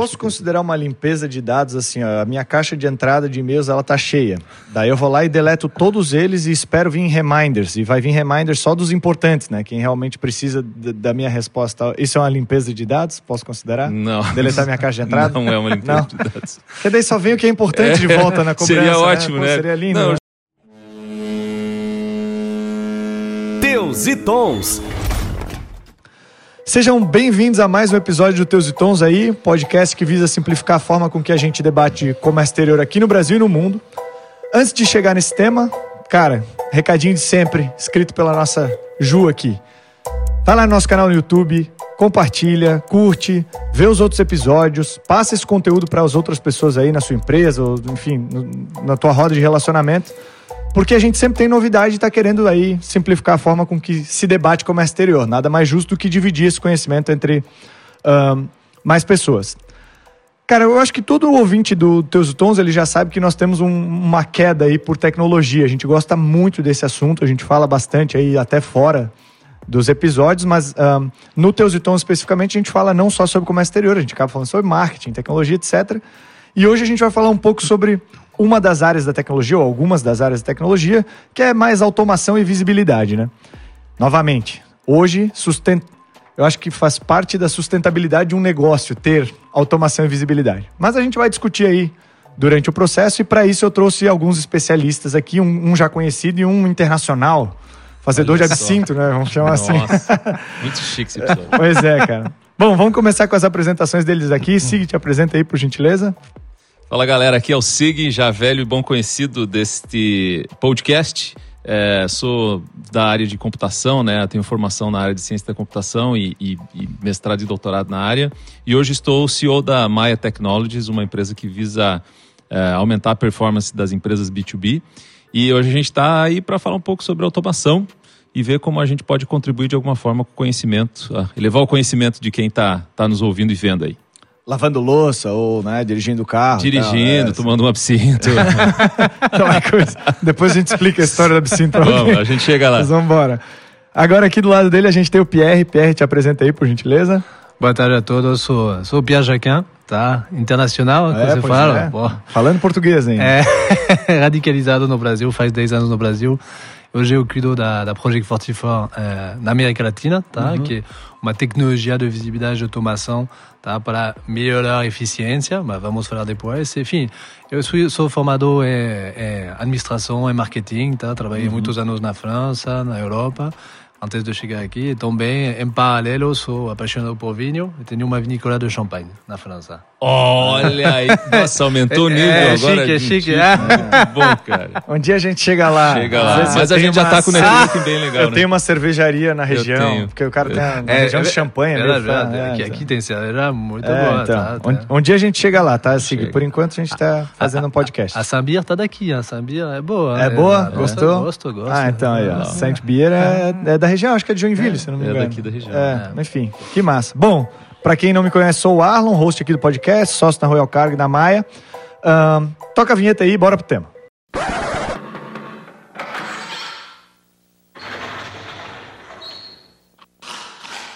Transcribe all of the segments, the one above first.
posso considerar uma limpeza de dados assim, ó, a minha caixa de entrada de e-mails ela tá cheia. Daí eu vou lá e deleto todos eles e espero vir reminders. E vai vir reminders só dos importantes, né? Quem realmente precisa da minha resposta. Isso é uma limpeza de dados? Posso considerar? Não. Deletar minha caixa de entrada? Não é uma limpeza não. de dados. Porque daí só vem o que é importante é, de volta na cobrança. Seria ótimo, né? Pô, né? seria lindo. Não. Né? Teus e Tons. Sejam bem-vindos a mais um episódio do Teus e Tons aí, podcast que visa simplificar a forma com que a gente debate comércio exterior aqui no Brasil e no mundo. Antes de chegar nesse tema, cara, recadinho de sempre, escrito pela nossa Ju aqui. Vai lá no nosso canal no YouTube, compartilha, curte, vê os outros episódios, passa esse conteúdo para as outras pessoas aí na sua empresa, ou enfim, na tua roda de relacionamento porque a gente sempre tem novidade e está querendo aí simplificar a forma com que se debate comércio exterior. Nada mais justo do que dividir esse conhecimento entre mais pessoas. Cara, eu acho que todo ouvinte do Teus Tons ele já sabe que nós temos um, uma queda aí por tecnologia. A gente gosta muito desse assunto, a gente fala bastante aí até fora dos episódios, mas no Teus Tons especificamente a gente fala não só sobre comércio exterior, a gente acaba falando sobre marketing, tecnologia, etc. E hoje a gente vai falar um pouco sobre uma das áreas da tecnologia, ou algumas das áreas da tecnologia, que é mais automação e visibilidade, né? Novamente, hoje, sustent... eu acho que faz parte da sustentabilidade de um negócio ter automação e visibilidade. Mas a gente vai discutir aí durante o processo e para isso eu trouxe alguns especialistas aqui, um, um já conhecido e um internacional, fazedor Olha de absinto, só. né? Vamos chamar Nossa, assim. muito chique esse episódio. pois é, cara. Bom, vamos começar com as apresentações deles aqui. Sig, te apresenta aí, por gentileza. Fala galera, aqui é o Sig, já velho e bom conhecido deste podcast. É, sou da área de computação, né? Tenho formação na área de ciência da computação e, e, e, mestrado e doutorado na área. E hoje estou CEO da Maya Technologies, uma empresa que visa é, aumentar a performance das empresas B2B. E hoje a gente está aí para falar um pouco sobre automação e ver como a gente pode contribuir de alguma forma com o conhecimento, elevar o conhecimento de quem está tá nos ouvindo e vendo aí lavando louça ou né, dirigindo o carro. Dirigindo, tal, é. tomando um absinto. então, é coisa. Depois a gente explica a história do absinto. Vamos, a gente chega lá. Mas vamos embora. Agora aqui do lado dele a gente tem o Pierre. Pierre, te apresenta aí, por gentileza. Boa tarde a todos, sou, sou o Pierre Jaquin, tá? Internacional, é, você fala. É. Falando português hein? É, radicalizado no Brasil, faz 10 anos no Brasil. Hoje eu cuido da, da Project 44 é, na América Latina, tá? Uhum. Que é uma tecnologia de visibilidade de automação tá? para melhorar a eficiência, mas vamos falar depois. Enfim, eu sou, sou formado em, em administração e marketing, tá? trabalhei uhum. muitos anos na França, na Europa, antes de chegar aqui. Também, em paralelo, sou apaixonado por vinho e tenho uma vinícola de champanhe na França. Olha aí, nossa, aumentou o é, nível é, agora. Chique, é chique, é. Muito bom, cara. Um dia a gente chega lá. Chega lá. Mas a gente já tá com o networking bem legal, Eu né? tenho uma cervejaria na região, porque o cara tem uma é, região de champanhe. É, verdade, é, aqui, aqui tem cerveja muito boa. Então, tá, tá. Um, um, dia a gente chega lá, tá? Assim, por enquanto a gente tá fazendo um podcast. A, a Sambir tá daqui, a Sambir é boa. É boa? Gostou? Gosto, gosto. Ah, então aí, ó. Saint Beer é, da região, acho que é de Joinville, se não me engano. É daqui da região. É, enfim, que massa. Bom, para quem não me conhece, sou o Arlon, host aqui do podcast, sócio da Royal Cargo da Maia. Um, toca a vinheta aí, bora pro tema.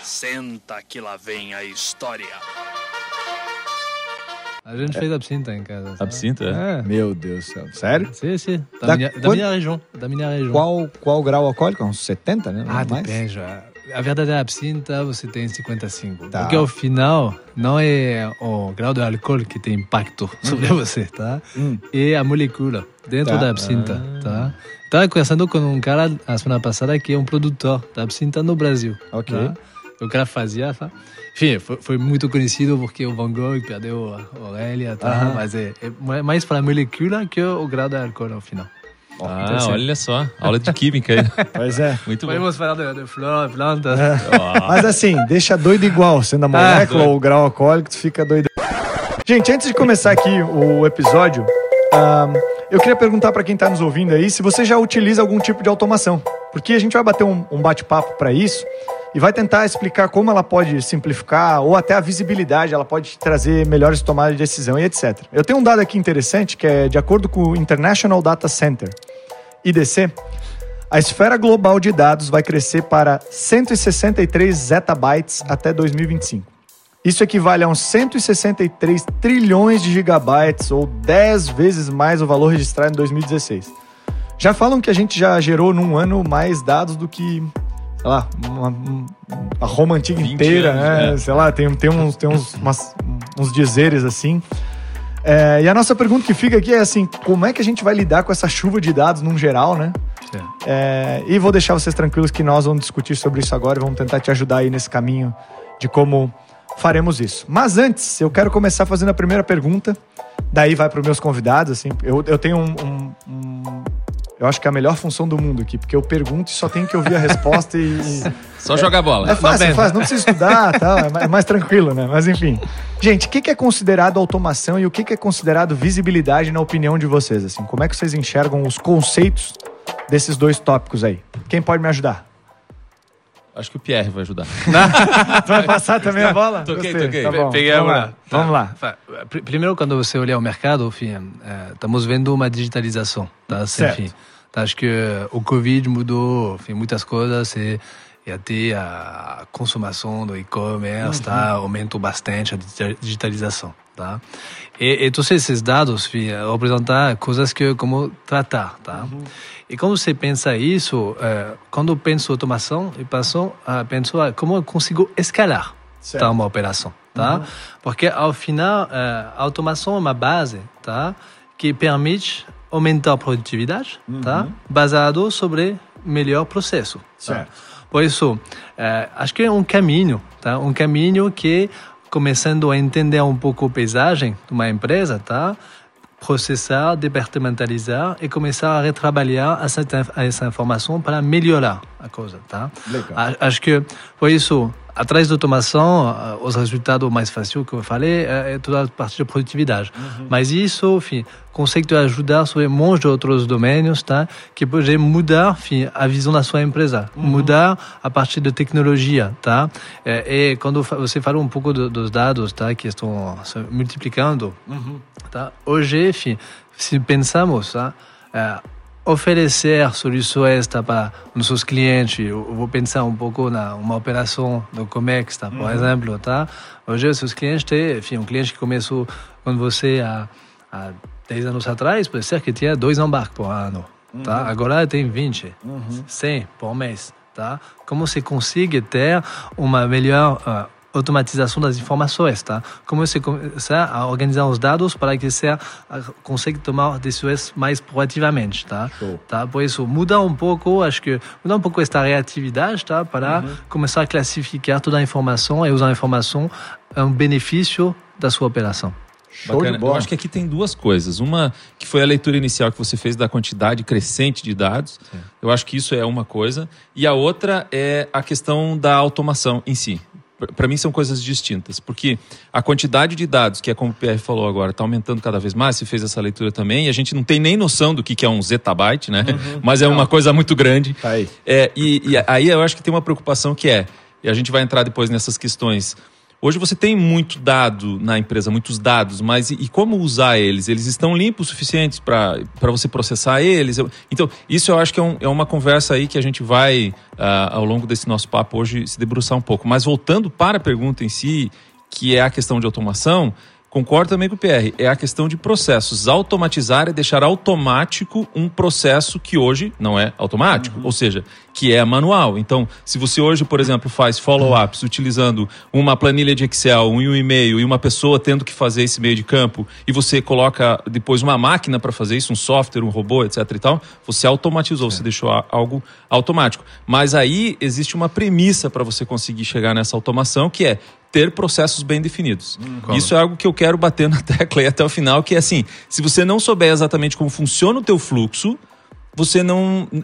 Senta que lá vem a história. A gente é. fez absinta em casa. Sabe? Absinta? É. Meu Deus do céu. Sério? Sim, sim. Da, da, minha, da minha, região. Da minha região. Qual, qual grau alcoólico? Uns 70, né? Ah, mais? depende. A verdadeira absinta você tem 55. Tá. Porque ao final não é o grau de álcool que tem impacto sobre uhum. você, tá? Hum. É a molécula dentro tá. da absinta, ah. tá? Estava conversando com um cara a semana passada que é um produtor da absinta no Brasil. Ok. Tá? O cara fazia, tá? Enfim, foi, foi, muito conhecido porque o Van Gogh perdeu a orelha, tá? Mas é, é mais para a molécula que o grau de álcool ao final. Ah, olha só, aula de química aí. Pois é. Muito Podemos bom. falar de, de flor, plantas. É. Mas assim, deixa doido igual, sendo a ah, molécula ah, ou o grau alcoólico, tu fica doido. Gente, antes de começar aqui o episódio, um, eu queria perguntar para quem está nos ouvindo aí se você já utiliza algum tipo de automação. Porque a gente vai bater um, um bate-papo para isso e vai tentar explicar como ela pode simplificar ou até a visibilidade, ela pode trazer melhores tomadas de decisão e etc. Eu tenho um dado aqui interessante que é de acordo com o International Data Center, IDC, a esfera global de dados vai crescer para 163 zettabytes até 2025. Isso equivale a uns 163 trilhões de gigabytes, ou 10 vezes mais o valor registrado em 2016. Já falam que a gente já gerou num ano mais dados do que, sei lá, uma, a Roma antiga 20 inteira, anos, né? é. Sei lá, tem, tem, uns, tem uns, umas- uns dizeres assim. É, e a nossa pergunta que fica aqui é assim: como é que a gente vai lidar com essa chuva de dados num geral, né? É, e vou deixar vocês tranquilos que nós vamos discutir sobre isso agora e vamos tentar te ajudar aí nesse caminho de como faremos isso. Mas antes, eu quero começar fazendo a primeira pergunta, daí vai para os meus convidados. Assim, eu, eu tenho um, um- um- Eu acho que é a melhor função do mundo aqui, porque eu pergunto e só tenho que ouvir a resposta e. Só jogar bola. é fácil, é fácil, não precisa estudar, tal, é mais- é mais tranquilo, né? Mas enfim. Gente, o que que é considerado automação e o que que é considerado visibilidade na opinião de vocês? Assim, como é que vocês enxergam os conceitos desses dois tópicos aí? Quem pode me ajudar? Acho que o Pierre vai ajudar. Tu vai passar também a bola? Toquei, Gostei, toquei. Tá bom. Peguei a Vamos lá. bola. Vamos lá. Primeiro, quando você olha o mercado, enfim, eh, estamos vendo uma digitalização. Tá? Certo. Enfim, tá? Acho que o Covid mudou enfim, muitas coisas e, e até a consumação do e-commerce tá? aumentou bastante a digi- digitalização. Tá? E, e todos esses dados enfim, representam coisas que como tratar. Tá? E quando você pensa isso, quando eu penso automação, eu penso, penso como eu consigo escalar Certo. tá, uma operação, tá? Porque ao final a automação é uma base, tá? Que permite aumentar a produtividade, tá? Baseado sobre melhor processo. tá? Certo. Por isso, eh, acho que é um caminho, tá? Um caminho que começando a entender um pouco a paisagem de uma empresa, tá? processar, departamentalizar e começar a retrabalhar essa, essa informação para melhorar a coisa, tá? Legal. Acho que, por isso, atrás da automação, ah, os resultados mais fáceis que eu falei é é toda a parte de produtividade. Mas isso, enfim, consegue ajudar sobre monte de outros domínios, tá? Que pode mudar, enfim, a visão da sua empresa, mudar a partir da tecnologia, tá? É, E, quando fa- você falou um pouco do- dos dados, tá? Que estão se multiplicando, tá? Hoje, enfim, se pensamos, tá? É, oferecer soluções tá, para nossos clientes, eu vou pensar um pouco na uma operação do Comex, tá? Por exemplo, tá? Hoje, os seus clientes têm, enfim, um cliente que começou com você há, há 10 anos atrás, pode ser que tinha dois embarques por ano, tá? Agora tem 20, 100 por mês, tá? Como você consegue ter uma melhor ah, automatização das informações, tá? Como você começar a organizar os dados para que você consiga tomar decisões mais proativamente, tá? Show. tá? Por isso, muda um pouco, acho que muda um pouco esta reatividade, tá? Para começar a classificar toda a informação e usar a informação a um benefício da sua operação. Show Bacana. de bola. Eu acho que aqui tem duas coisas. Uma que foi a leitura inicial que você fez da quantidade crescente de dados. Eu acho que isso é uma coisa. E a outra é a questão da automação em si. Para mim são coisas distintas, porque a quantidade de dados, que é como o PR falou agora, está aumentando cada vez mais. Você fez essa leitura também, e a gente não tem nem noção do que que é um zettabyte, né? Mas é uma coisa muito grande. Tá aí. É, e, e aí eu acho que tem uma preocupação que é, e a gente vai entrar depois nessas questões. Hoje você tem muito dado na empresa, muitos dados, mas e, e como usar eles? Eles estão limpos o suficientes para você processar eles? Eu- então, isso eu acho que é, um- é uma conversa aí que a gente vai, ah, ao longo desse nosso papo hoje, se debruçar um pouco. Mas voltando para a pergunta em si, que é a questão de automação, concordo também com o PR, é a questão de processos. Automatizar é deixar automático um processo que hoje não é automático, ou seja, que é manual. Então, se você hoje, por exemplo, faz follow-ups utilizando uma planilha de Excel, um e-mail e uma pessoa tendo que fazer esse meio de campo e você coloca depois uma máquina para fazer isso, um software, um robô, etc e tal, você automatizou, você deixou algo automático. Mas aí existe uma premissa para você conseguir chegar nessa automação, que é ter processos bem definidos. Isso é algo que eu quero bater na tecla aí até o final, que é assim, se você não souber exatamente como funciona o teu fluxo, você não eh,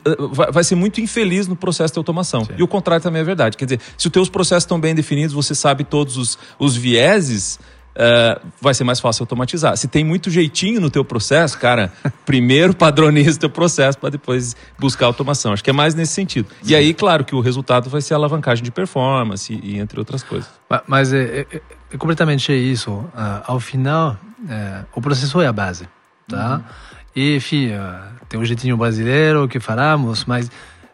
vai ser muito infeliz no processo de automação. E o contrário também é verdade. Quer dizer, se os teus processos estão bem definidos, você sabe todos os, os vieses, eh, vai ser mais fácil automatizar. Se tem muito jeitinho no teu processo, cara, primeiro padroniza o teu processo para depois buscar automação. Acho que é mais nesse sentido. E aí, claro, que o resultado vai ser a alavancagem de performance e, e entre outras coisas. Ma- Mas é, é- é completamente isso. Ah, ao final, é, o processo é a base, tá? E, enfim, tem o jeitinho brasileiro que falamos, mas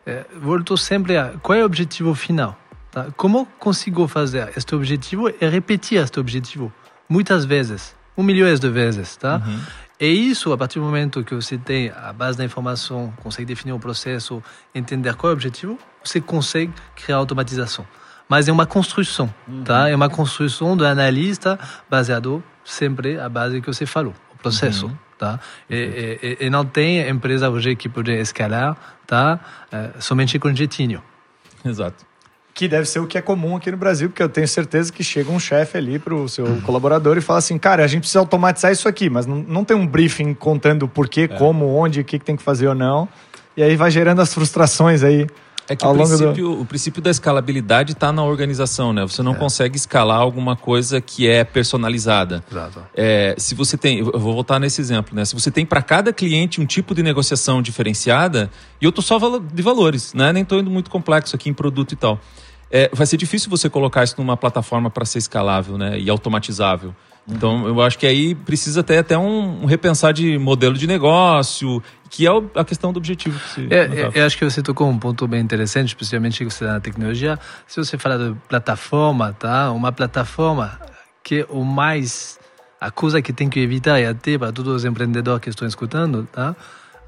é, volto sempre a qual é o objetivo final, tá? Como consigo fazer este objetivo e repetir este objetivo muitas vezes, um milhões de vezes, tá? Uhum. E isso, a partir do momento que você tem a base da informação, consegue definir o processo, entender qual é o objetivo, você consegue criar automatização. Mas é uma construção, tá? É uma construção do analista baseado sempre a base que você falou, o processo, tá? E, e- e- não tem empresa hoje que pode escalar, tá? Eh, somente com jeitinho. Exato. Que deve ser o que é comum aqui no Brasil, porque eu tenho certeza que chega um chefe ali pro seu colaborador e fala assim, cara, a gente precisa automatizar isso aqui, mas não, não tem um briefing contando o porquê, como, onde, o que, que tem que fazer ou não. E aí vai gerando as frustrações aí. É que ao o longo do- princípio, o princípio da escalabilidade está na organização, né? Você não consegue escalar alguma coisa que é personalizada. Exato. É, se você tem, eu vou voltar nesse exemplo, né? Se você tem para cada cliente um tipo de negociação diferenciada, e eu tô só de valores, né? Nem tô indo muito complexo aqui em produto e tal. É, vai ser difícil você colocar isso numa plataforma para ser escalável, né? E automatizável. Então, eu acho que aí precisa ter até um, um repensar de modelo de negócio, que é o- a questão do objetivo. Que você É, é, eu acho que você tocou um ponto bem interessante, especialmente você está na tecnologia. Se você fala de plataforma, tá? Uma plataforma que o mais a coisa que tem que evitar e até para todos os empreendedores que estão escutando, tá?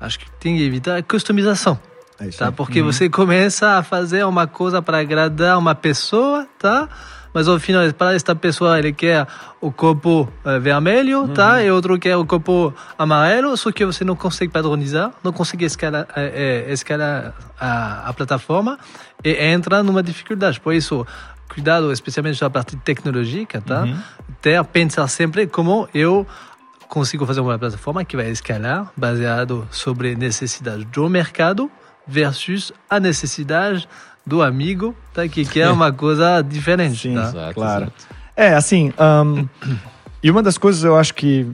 Acho que tem que evitar a customização. É isso Tá? Porque você começa a fazer uma coisa para agradar uma pessoa, tá? Mas ao final, para esta pessoa, ele quer o copo eh, vermelho, tá? E outro quer o copo amarelo, só que você não consegue padronizar, não consegue escalar, eh, eh, escalar a, a plataforma e entra numa dificuldade. Por isso, cuidado, especialmente na parte tecnológica, tá? Ter, pensar sempre como eu consigo fazer uma plataforma que vai escalar baseado sobre necessidade do mercado versus a necessidade do amigo tá, que quer uma coisa diferente. Sim, tá? Exato, claro. exato. É, assim, ahn, e uma das coisas eu acho que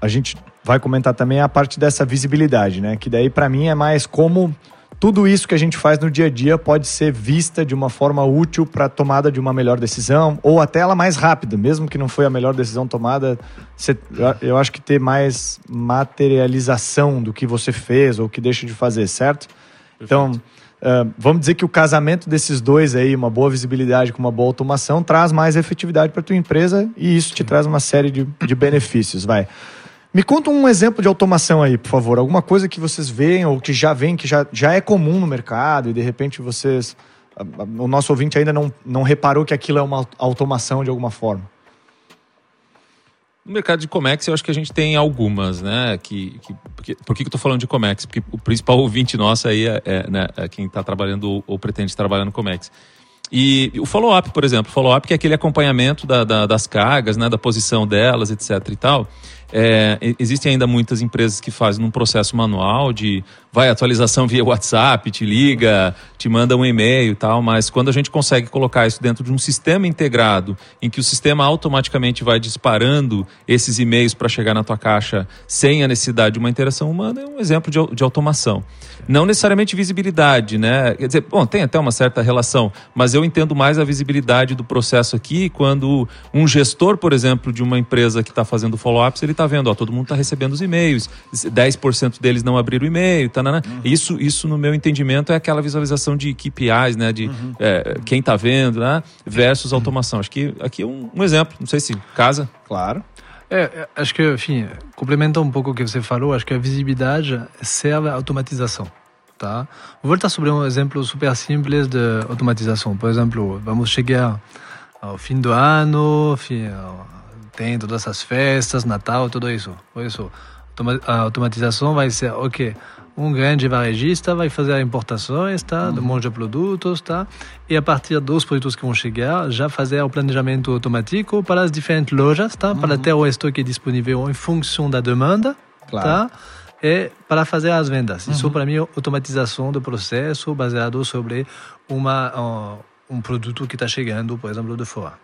a gente vai comentar também é a parte dessa visibilidade, né? Que daí pra mim é mais como tudo isso que a gente faz no dia a dia pode ser vista de uma forma útil para a tomada de uma melhor decisão ou até ela mais rápida, mesmo que não foi a melhor decisão tomada, você- eu- eu acho que ter mais materialização do que você fez ou que deixa de fazer, certo? Então, ah, vamos dizer que o casamento desses dois aí, uma boa visibilidade com uma boa automação, traz mais efetividade para tua empresa e isso te traz uma série de, de benefícios, vai. Me conta um exemplo de automação aí, por favor. Alguma coisa que vocês veem ou que já vem, que já, já é comum no mercado e de repente vocês. O nosso ouvinte ainda não, não reparou que aquilo é uma automação de alguma forma. No mercado de Comex, eu acho que a gente tem algumas, né? Que, que, porque, por que, que eu tô falando de Comex? Porque o principal ouvinte nosso aí é, é, né, é quem está trabalhando ou, ou pretende trabalhar no Comex. E o follow-up, por exemplo, follow-up que é aquele acompanhamento da- da- das cargas, né, da posição delas, etc e tal. É, existem ainda muitas empresas que fazem um processo manual de vai atualização via WhatsApp, te liga, te manda um e-mail e tal, mas quando a gente consegue colocar isso dentro de um sistema integrado, em que o sistema automaticamente vai disparando esses e-mails para chegar na tua caixa sem a necessidade de uma interação humana, é um exemplo de, de automação. Não necessariamente visibilidade, né? Quer dizer, bom, tem até uma certa relação, mas eu entendo mais a visibilidade do processo aqui quando um gestor, por exemplo, de uma empresa que está fazendo follow-ups, ele está vendo, ó, todo mundo está recebendo os e-mails, 10% deles não abriram o e-mail, tá, isso, isso, no meu entendimento, é aquela visualização de KPIs, né? De é, quem está vendo, né? Versus automação. Acho que aqui é um, um exemplo, não sei se casa. Claro. É, é, acho que, enfim, complementando um pouco o que você falou, acho que a visibilidade serve à automatização. Tá? Vou voltar sobre um exemplo super simples de automatização. Por exemplo, vamos chegar ao fim do ano, fim, tem todas essas festas, Natal, tudo isso. Por isso, a automatização vai ser, ok, um grande varejista vai fazer importações, tá, de um monte de produtos, tá, e a partir dos produtos que vão chegar, já fazer o planejamento automático para as diferentes lojas, tá, para ter o estoque disponível em função da demanda, Claro. tá, e para fazer as vendas. Isso para mim é automatização do processo baseado sobre uma um, produto que está chegando, por exemplo, de fora.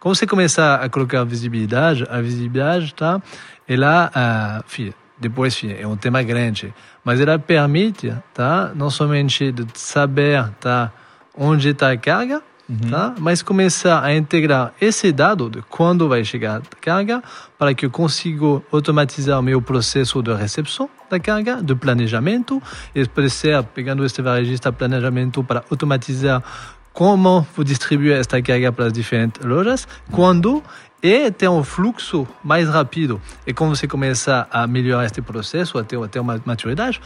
Quando você começar a colocar visibilidade, a visibilidade, tá? Ela, ah, enfim, depois, enfim, é um tema grande, mas ela permite, tá? Não somente de saber, tá? Onde está a carga, tá? Mas começar a integrar esse dado de quando vai chegar a carga para que eu consiga automatizar o meu processo de recepção da carga, de planejamento, e depois ser, pegando este varejista, planejamento para automatizar como distribuir esta carga para as diferentes lojas, quando e ter um fluxo mais rápido. E quando você começar a melhorar este processo, a ter, a ter uma maturidade,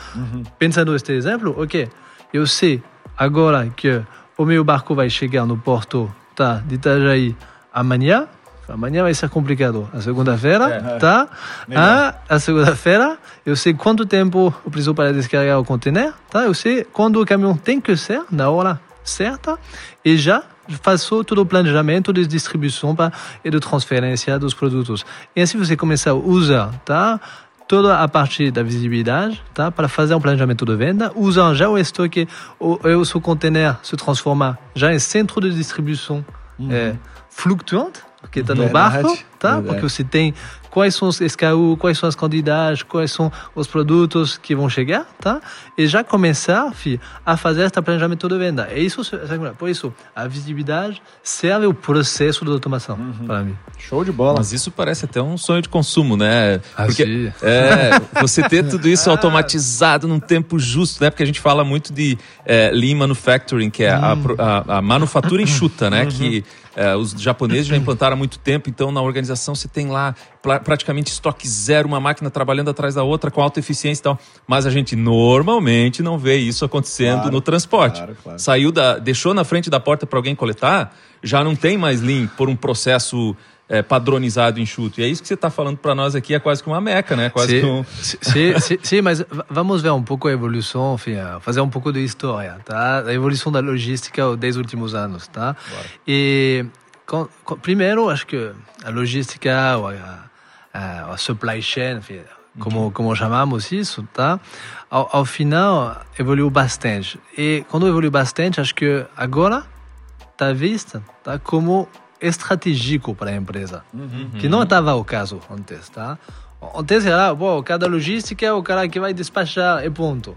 pensando neste exemplo, ok, eu sei agora que o meu barco vai chegar no porto tá, de Itajaí amanhã, Amanhã vai ser complicado. A segunda-feira, É. tá? Melhor. Ah, a segunda-feira, eu sei quanto tempo eu preciso para descarregar o container, tá? Eu sei quando o caminhão tem que ser, na hora certa, e já faço todo o planejamento de distribuição pra, e de transferência dos produtos. E assim você começa a usar, tá? Toda a parte da visibilidade, tá? Para fazer um planejamento de venda, usar já o estoque, o, e o seu container se transforma já em centro de distribuição é, flutuante, que está no Verdade, barco, tá? verdade. Porque você tem quais são os SKU, quais são as quantidades, quais são os produtos que vão chegar, tá? E já começar fi, a fazer este planejamento de venda. E isso, por isso, a visibilidade serve o processo de automação, Uhum. para mim. Show de bola. Mas isso parece até um sonho de consumo, né? Ah, Porque sim. é, você ter tudo isso automatizado num tempo justo, né? Porque a gente fala muito de é, lean manufacturing, que é a, a- a manufatura enxuta, né? Que é, os japoneses já implantaram há muito tempo. Então, na organização você tem lá praticamente estoque zero, uma máquina trabalhando atrás da outra com alta eficiência e tal. Mas a gente normalmente não vê isso acontecendo Claro, no transporte. claro, claro. Saiu da, deixou na frente da porta para alguém coletar, já não tem mais lean por um processo é, padronizado enxuto. E é isso que você está falando para nós aqui, é quase que uma meca, né? Quase Sim, um... sim, sim, sim, mas vamos ver um pouco a evolução, enfim, fazer um pouco de história, tá? A evolução da logística dos últimos anos, tá? E com- com- primeiro, acho que a logística, a, a, a supply chain, enfim, como como chamamos isso, tá? Ao, ao final evoluiu bastante. E quando evoluiu bastante, acho que agora está vista tá como estratégico para a empresa, que não estava o caso antes, tá? Antes era, pô, cada logística é o cara que vai despachar e ponto.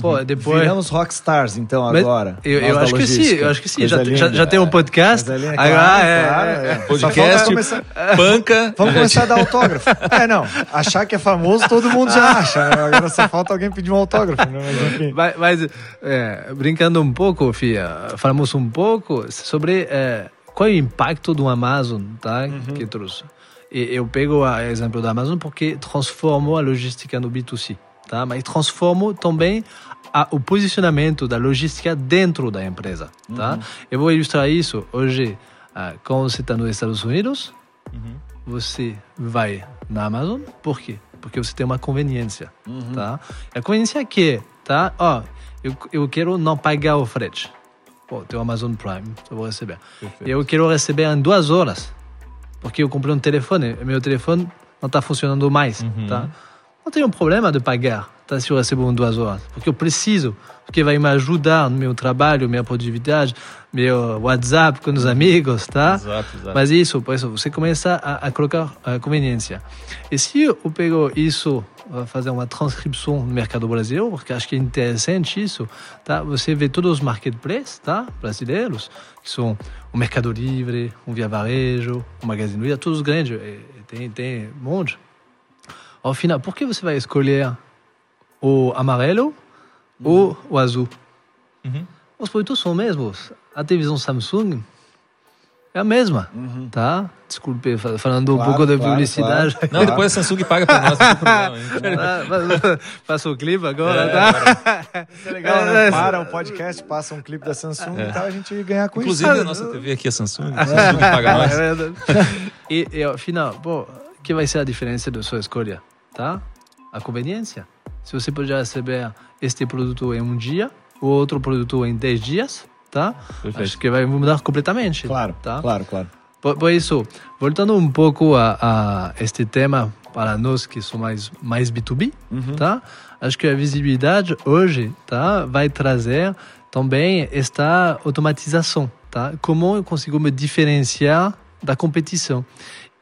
Pô, depois... Viramos rockstars, então, Mas agora. Eu, eu acho que sim, eu acho que sim. Coisa Já, já, já tem um podcast. Coisa linda, claro, é, claro, é, é. Podcast, começar- panca. Vamos começar a dar autógrafo. É, não. Achar que é famoso, todo mundo já acha. né? Agora só falta alguém pedir um autógrafo. Né? Mas, enfim. Mas, mas, é, brincando um pouco, Fia, falamos um pouco sobre é, qual é o impacto do Amazon tá, que trouxe. E eu pego o exemplo da Amazon porque transformou a logística no B2C, tá? mas transformou também a, o posicionamento da logística dentro da empresa. Tá? Eu vou ilustrar isso hoje. ah, quando você está nos Estados Unidos, você vai na Amazon, por quê? Porque você tem uma conveniência, tá? A conveniência é que, tá? Ó, eu, eu quero não pagar o frete. Pô, tem o Amazon Prime, eu vou receber. Eu quero receber em duas horas, porque eu comprei um telefone, meu telefone não está funcionando mais, tá? Não tem um problema de pagar, tá? Se eu recebo em duas horas, porque eu preciso, porque vai me ajudar no meu trabalho, minha produtividade, meu WhatsApp com os amigos, tá? Exato, exato. Mas isso, por isso, você começa a, a colocar a conveniência. E se eu pego isso, fazer uma transcrição no mercado brasileiro, porque acho que é interessante isso, tá? Você vê todos os marketplaces, tá? Brasileiros, que são o Mercado Livre, o Via Varejo, o Magazine Luiza, todos grandes, e- e tem, tem um monte. Ao final, por que você vai escolher o amarelo ou o azul? Os produtos são os mesmos. A televisão Samsung é a mesma, tá? Desculpe, fa- falando um Claro, pouco de claro, publicidade. Não, depois a Samsung paga para nós, Faça o clipe agora, É, tá? Isso é legal, né? É, Para o podcast, passa um clipe da Samsung e tal, a gente ganhar com Inclusive, isso. a nossa TV aqui é Samsung, a Samsung paga nós. É verdade. e, e ao final, pô, que vai ser a diferença da sua escolha, tá? A conveniência. Se você pode receber este produto em um dia, o outro produto em 10 dias, tá? Perfeito. Acho que vai mudar completamente. Claro, tá? claro, claro. Por, por isso, voltando um pouco a, a este tema para nós que somos mais, mais B2B, tá? Acho que a visibilidade hoje, tá? Vai trazer também esta automatização, tá? Como eu consigo me diferenciar da competição?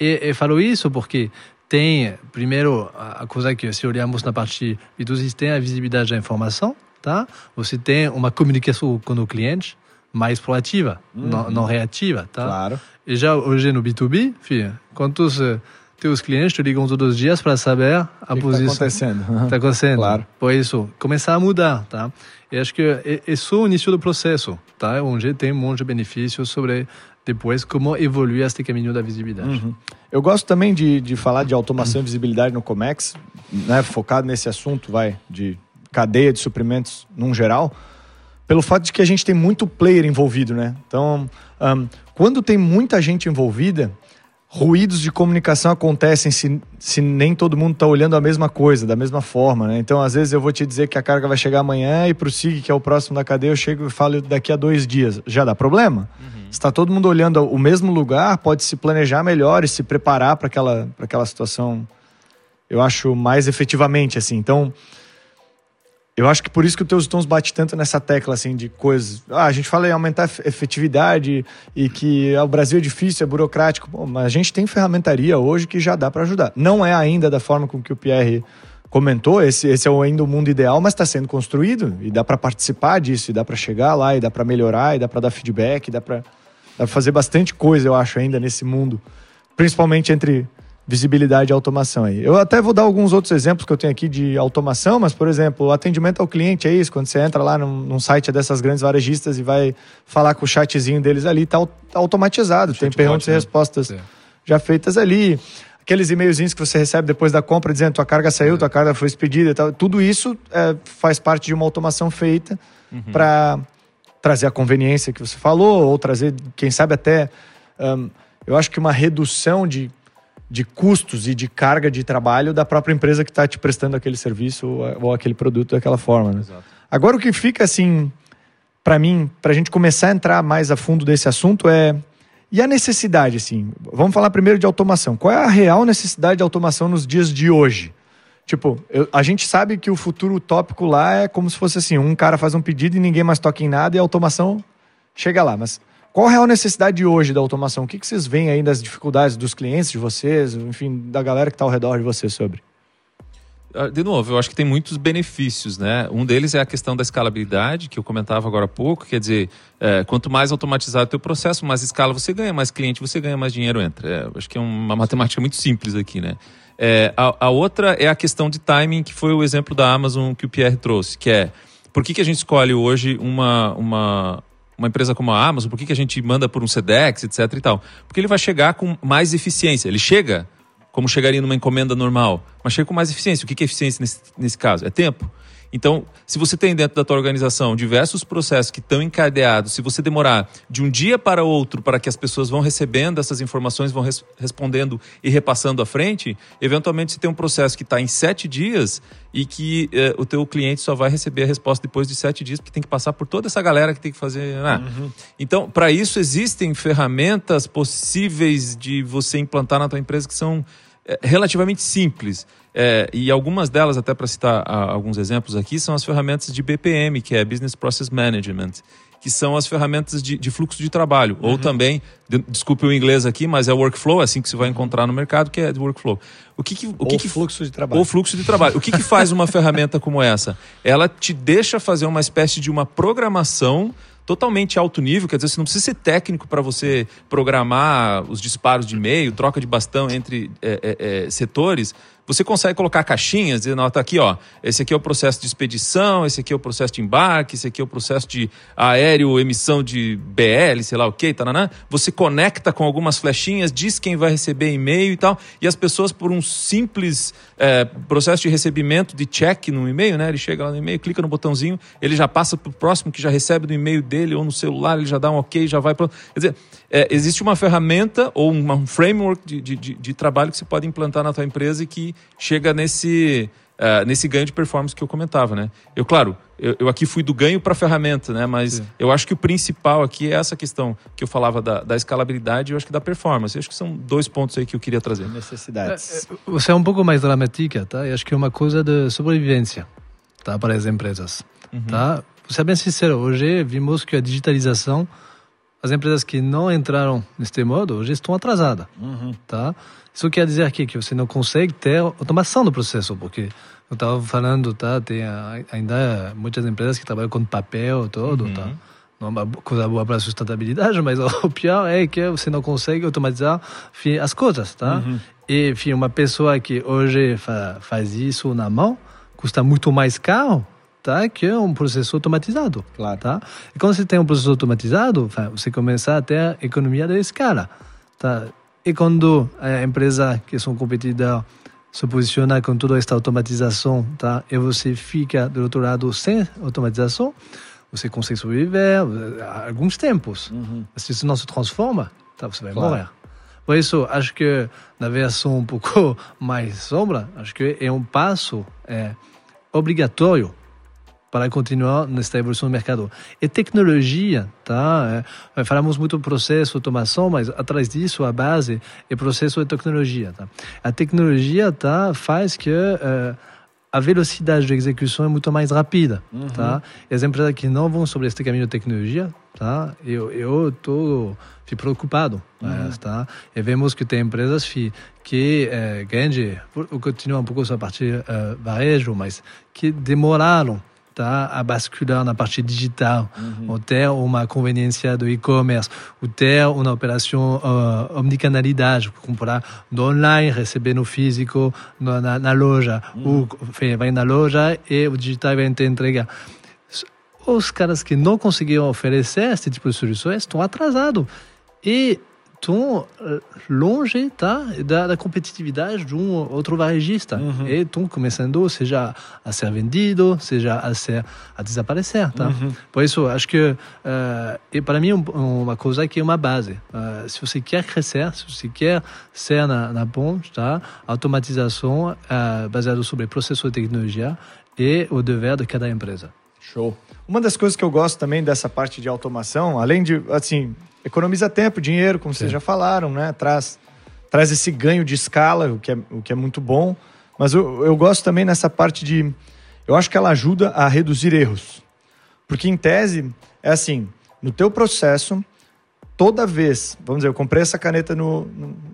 E, e falo isso porque tem, primeiro, a coisa que se olharmos na parte B2C, tem a visibilidade da informação, tá? Você tem uma comunicação com o cliente mais proativa, não, não reativa, tá? Claro. E já hoje no B2B, filha, quantos eh, teus clientes te ligam todos os dias para saber a que tá posição. acontecendo? Está acontecendo. Claro. Por isso, começar a mudar, tá? E acho que é, é só o início do processo, tá? Onde tem um monte de benefícios sobre depois como evoluir este caminho da visibilidade. Eu gosto também de, de falar de automação e visibilidade no Comex, né, focado nesse assunto, vai, de cadeia de suprimentos num geral, pelo fato de que a gente tem muito player envolvido, né? Então, ahn, quando tem muita gente envolvida, ruídos de comunicação acontecem se, se nem todo mundo está olhando a mesma coisa, da mesma forma, né? Então, às vezes eu vou te dizer que a carga vai chegar amanhã e para o SIG, que é o próximo da cadeia, eu chego e falo daqui a dois dias. Já dá problema? Se está todo mundo olhando o mesmo lugar, pode se planejar melhor e se preparar para aquela, pra aquela situação, eu acho, mais efetivamente, assim. Então, eu acho que por isso que o Teus Tons bate tanto nessa tecla, assim, de coisas. Ah, a gente fala em aumentar a efe- efetividade e que ah, o Brasil é difícil, é burocrático. Pô, mas a gente tem ferramentaria hoje que já dá para ajudar. Não é ainda da forma com que o Pierre comentou, esse, esse é ainda o mundo ideal, mas está sendo construído e dá para participar disso, e dá para chegar lá, e dá para melhorar, e dá para dar feedback, dá para fazer bastante coisa, eu acho, ainda nesse mundo, principalmente entre visibilidade e automação aí. Eu até vou dar alguns outros exemplos que eu tenho aqui de automação, mas, por exemplo, o atendimento ao cliente é isso, quando você entra lá num, num site dessas grandes varejistas e vai falar com o chatzinho deles ali, tá, tá automatizado, tem perguntas e né? respostas Sim. já feitas ali. Aqueles e-mailzinhos que você recebe depois da compra dizendo tua carga saiu, tua carga foi expedida e tal. Tudo isso é, faz parte de uma automação feita para trazer a conveniência que você falou, ou trazer, quem sabe até, hum, eu acho que uma redução de, de custos e de carga de trabalho da própria empresa que está te prestando aquele serviço ou, aquele produto daquela forma. Né? Agora o que fica assim, para mim, para a gente começar a entrar mais a fundo desse assunto é e a necessidade, assim, vamos falar primeiro de automação. Qual é a real necessidade de automação nos dias de hoje? Tipo, eu- a gente sabe que o futuro utópico lá é como se fosse assim, um cara faz um pedido e ninguém mais toca em nada e a automação chega lá. Mas qual a real necessidade hoje da automação? O que, que vocês veem aí das dificuldades dos clientes de vocês, enfim, da galera que está ao redor de vocês sobre? Ah, De novo, eu acho que tem muitos benefícios, né? Um deles é a questão da escalabilidade, que eu comentava agora há pouco. Quer dizer, é, quanto mais automatizado o teu processo, mais escala você ganha, mais cliente você ganha, mais dinheiro entra. É, acho que é uma matemática muito simples aqui, né? É, a, a outra é a questão de timing, que foi o exemplo da Amazon que o Pierre trouxe, que é por que, que a gente escolhe hoje uma, uma, uma empresa como a Amazon, por que, que a gente manda por um SEDEX, etc e tal? Porque ele vai chegar com mais eficiência. Ele chega como chegaria numa encomenda normal, mas chega com mais eficiência. O que que é eficiência nesse, nesse caso? É tempo. Então, se você tem dentro da tua organização diversos processos que estão encadeados, se você demorar de um dia para outro para que as pessoas vão recebendo essas informações, vão res- respondendo e repassando à frente, eventualmente você tem um processo que está em sete dias e que eh, o teu cliente só vai receber a resposta depois de sete dias, porque tem que passar por toda essa galera que tem que fazer. ah. Então, para isso existem ferramentas possíveis de você implantar na tua empresa que são relativamente simples. É, e algumas delas, até para citar ah, alguns exemplos aqui, são as ferramentas de BPM, que é Business Process Management, que são as ferramentas de, de fluxo de trabalho. Ou também, de- desculpe o inglês aqui, mas é workflow, é assim que você vai encontrar no mercado, que é de workflow. O que, que, o que, que fluxo de trabalho. ou fluxo de trabalho. O que, que faz uma ferramenta como essa? Ela te deixa fazer uma espécie de uma programação totalmente alto nível, quer dizer, você não precisa ser técnico para você programar os disparos de e-mail, troca de bastão entre é, é, é, setores. Você consegue colocar caixinhas, dizendo, ó, tá aqui, ó, esse aqui é o processo de expedição, esse aqui é o processo de embarque, esse aqui é o processo de aéreo, emissão de BL, sei lá o que, taranã. Você conecta com algumas flechinhas, diz quem vai receber e-mail e tal, e as pessoas, por um simples é, processo de recebimento de check no e-mail, né? Ele chega lá no e-mail, clica no botãozinho, ele já passa para o próximo que já recebe do e-mail dele ou no celular, ele já dá um ok, já vai para. Quer dizer, é, existe uma ferramenta ou uma- um framework de, de, de- de trabalho que você pode implantar na tua empresa e que chega nesse. é, nesse ganho de performance que eu comentava, né? Eu, claro, eu, eu aqui fui do ganho para a ferramenta, né? Mas eu acho que o principal aqui é essa questão que eu falava da, da escalabilidade e eu acho que da performance. Eu acho que são dois pontos aí que eu queria trazer. Necessidades. Você é um pouco mais dramática, tá? Eu acho que é uma coisa de sobrevivência, tá? Para as empresas, tá? Vou ser bem sincero, hoje vimos que a digitalização, as empresas que não entraram neste modo, hoje estão atrasadas, tá? Isso quer dizer aqui que você não consegue ter automação do processo, porque eu estava falando, tá? Tem ainda muitas empresas que trabalham com papel todo, tá? Não é uma coisa boa para a sustentabilidade, mas o pior é que você não consegue automatizar as coisas, tá? E, enfim, uma pessoa que hoje fa faz isso na mão custa muito mais caro tá? que um processo automatizado. Claro. Tá? E quando você tem um processo automatizado, você começa a ter economia de escala. Tá? E quando a empresa que são competidor se posiciona com toda esta automatização, tá? E você fica do outro lado sem automatização, você consegue sobreviver alguns tempos. Uhum. Se isso não se transforma, tá? Você vai Claro. morrer. Por isso, acho que na versão um pouco mais sombra, acho que é um passo é, obrigatório para continuar nesta evolução do mercado. E tecnologia, tá? É, falamos muito processo, automação, mas atrás disso a base é processo e tecnologia, tá? A tecnologia, tá, faz que é, a velocidade de execução é muito mais rápida, tá? E as empresas que não vão sobre este caminho de tecnologia, tá? Eu eu tô fico preocupado, né, tá? E vemos que tem empresas fi- que é, grande, continuam um pouco só a parte é, varejo, mas que demoraram tá, a bascular na parte digital, ou ter uma conveniência do e-commerce, ou ter uma operação uh, omnicanalidade, comprar no online, receber no físico, no, na, na loja, ou enfim, vai na loja e o digital vai te entregar. Os caras que não conseguiram oferecer esse tipo de soluções estão atrasados. E estão eh, longe tá, da, da competitividade de um outro varejista. E estão começando, seja a ser vendido, seja a, ser, a desaparecer. Tá? Por isso, acho que, eh, e para mim, um, uma coisa que é uma base. Eh, se você quer crescer, se você quer ser na, na ponte, tá? automatização eh, baseada sobre processo de tecnologia é o dever de cada empresa. Show. Uma das coisas que eu gosto também dessa parte de automação, além de, assim, economiza tempo, dinheiro, como vocês já falaram, né? Traz, traz esse ganho de escala, o que é, o que é muito bom. Mas eu, eu gosto também nessa parte de. Eu acho que ela ajuda a reduzir erros. Porque, em tese, é assim: no teu processo, toda vez, vamos dizer, eu comprei essa caneta no,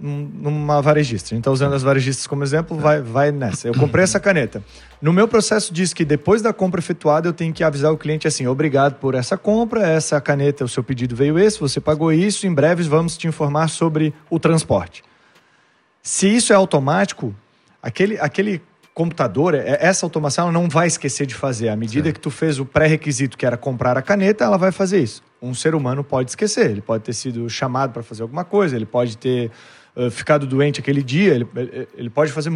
num- numa varejista. A gente está usando as varejistas como exemplo, vai, vai nessa. Eu comprei essa caneta. No meu processo diz que depois da compra efetuada, eu tenho que avisar o cliente assim: obrigado por essa compra, essa caneta, o seu pedido veio esse, você pagou isso, em breve vamos te informar sobre o transporte. Se isso é automático, aquele, aquele computador, é- essa automação ela não vai esquecer de fazer. À medida que tu fez o pré-requisito, que era comprar a caneta, ela vai fazer isso. Um ser humano pode esquecer. Ele pode ter sido chamado para fazer alguma coisa, ele pode ter eh, ficado doente aquele dia, ele, ele- pode fazer.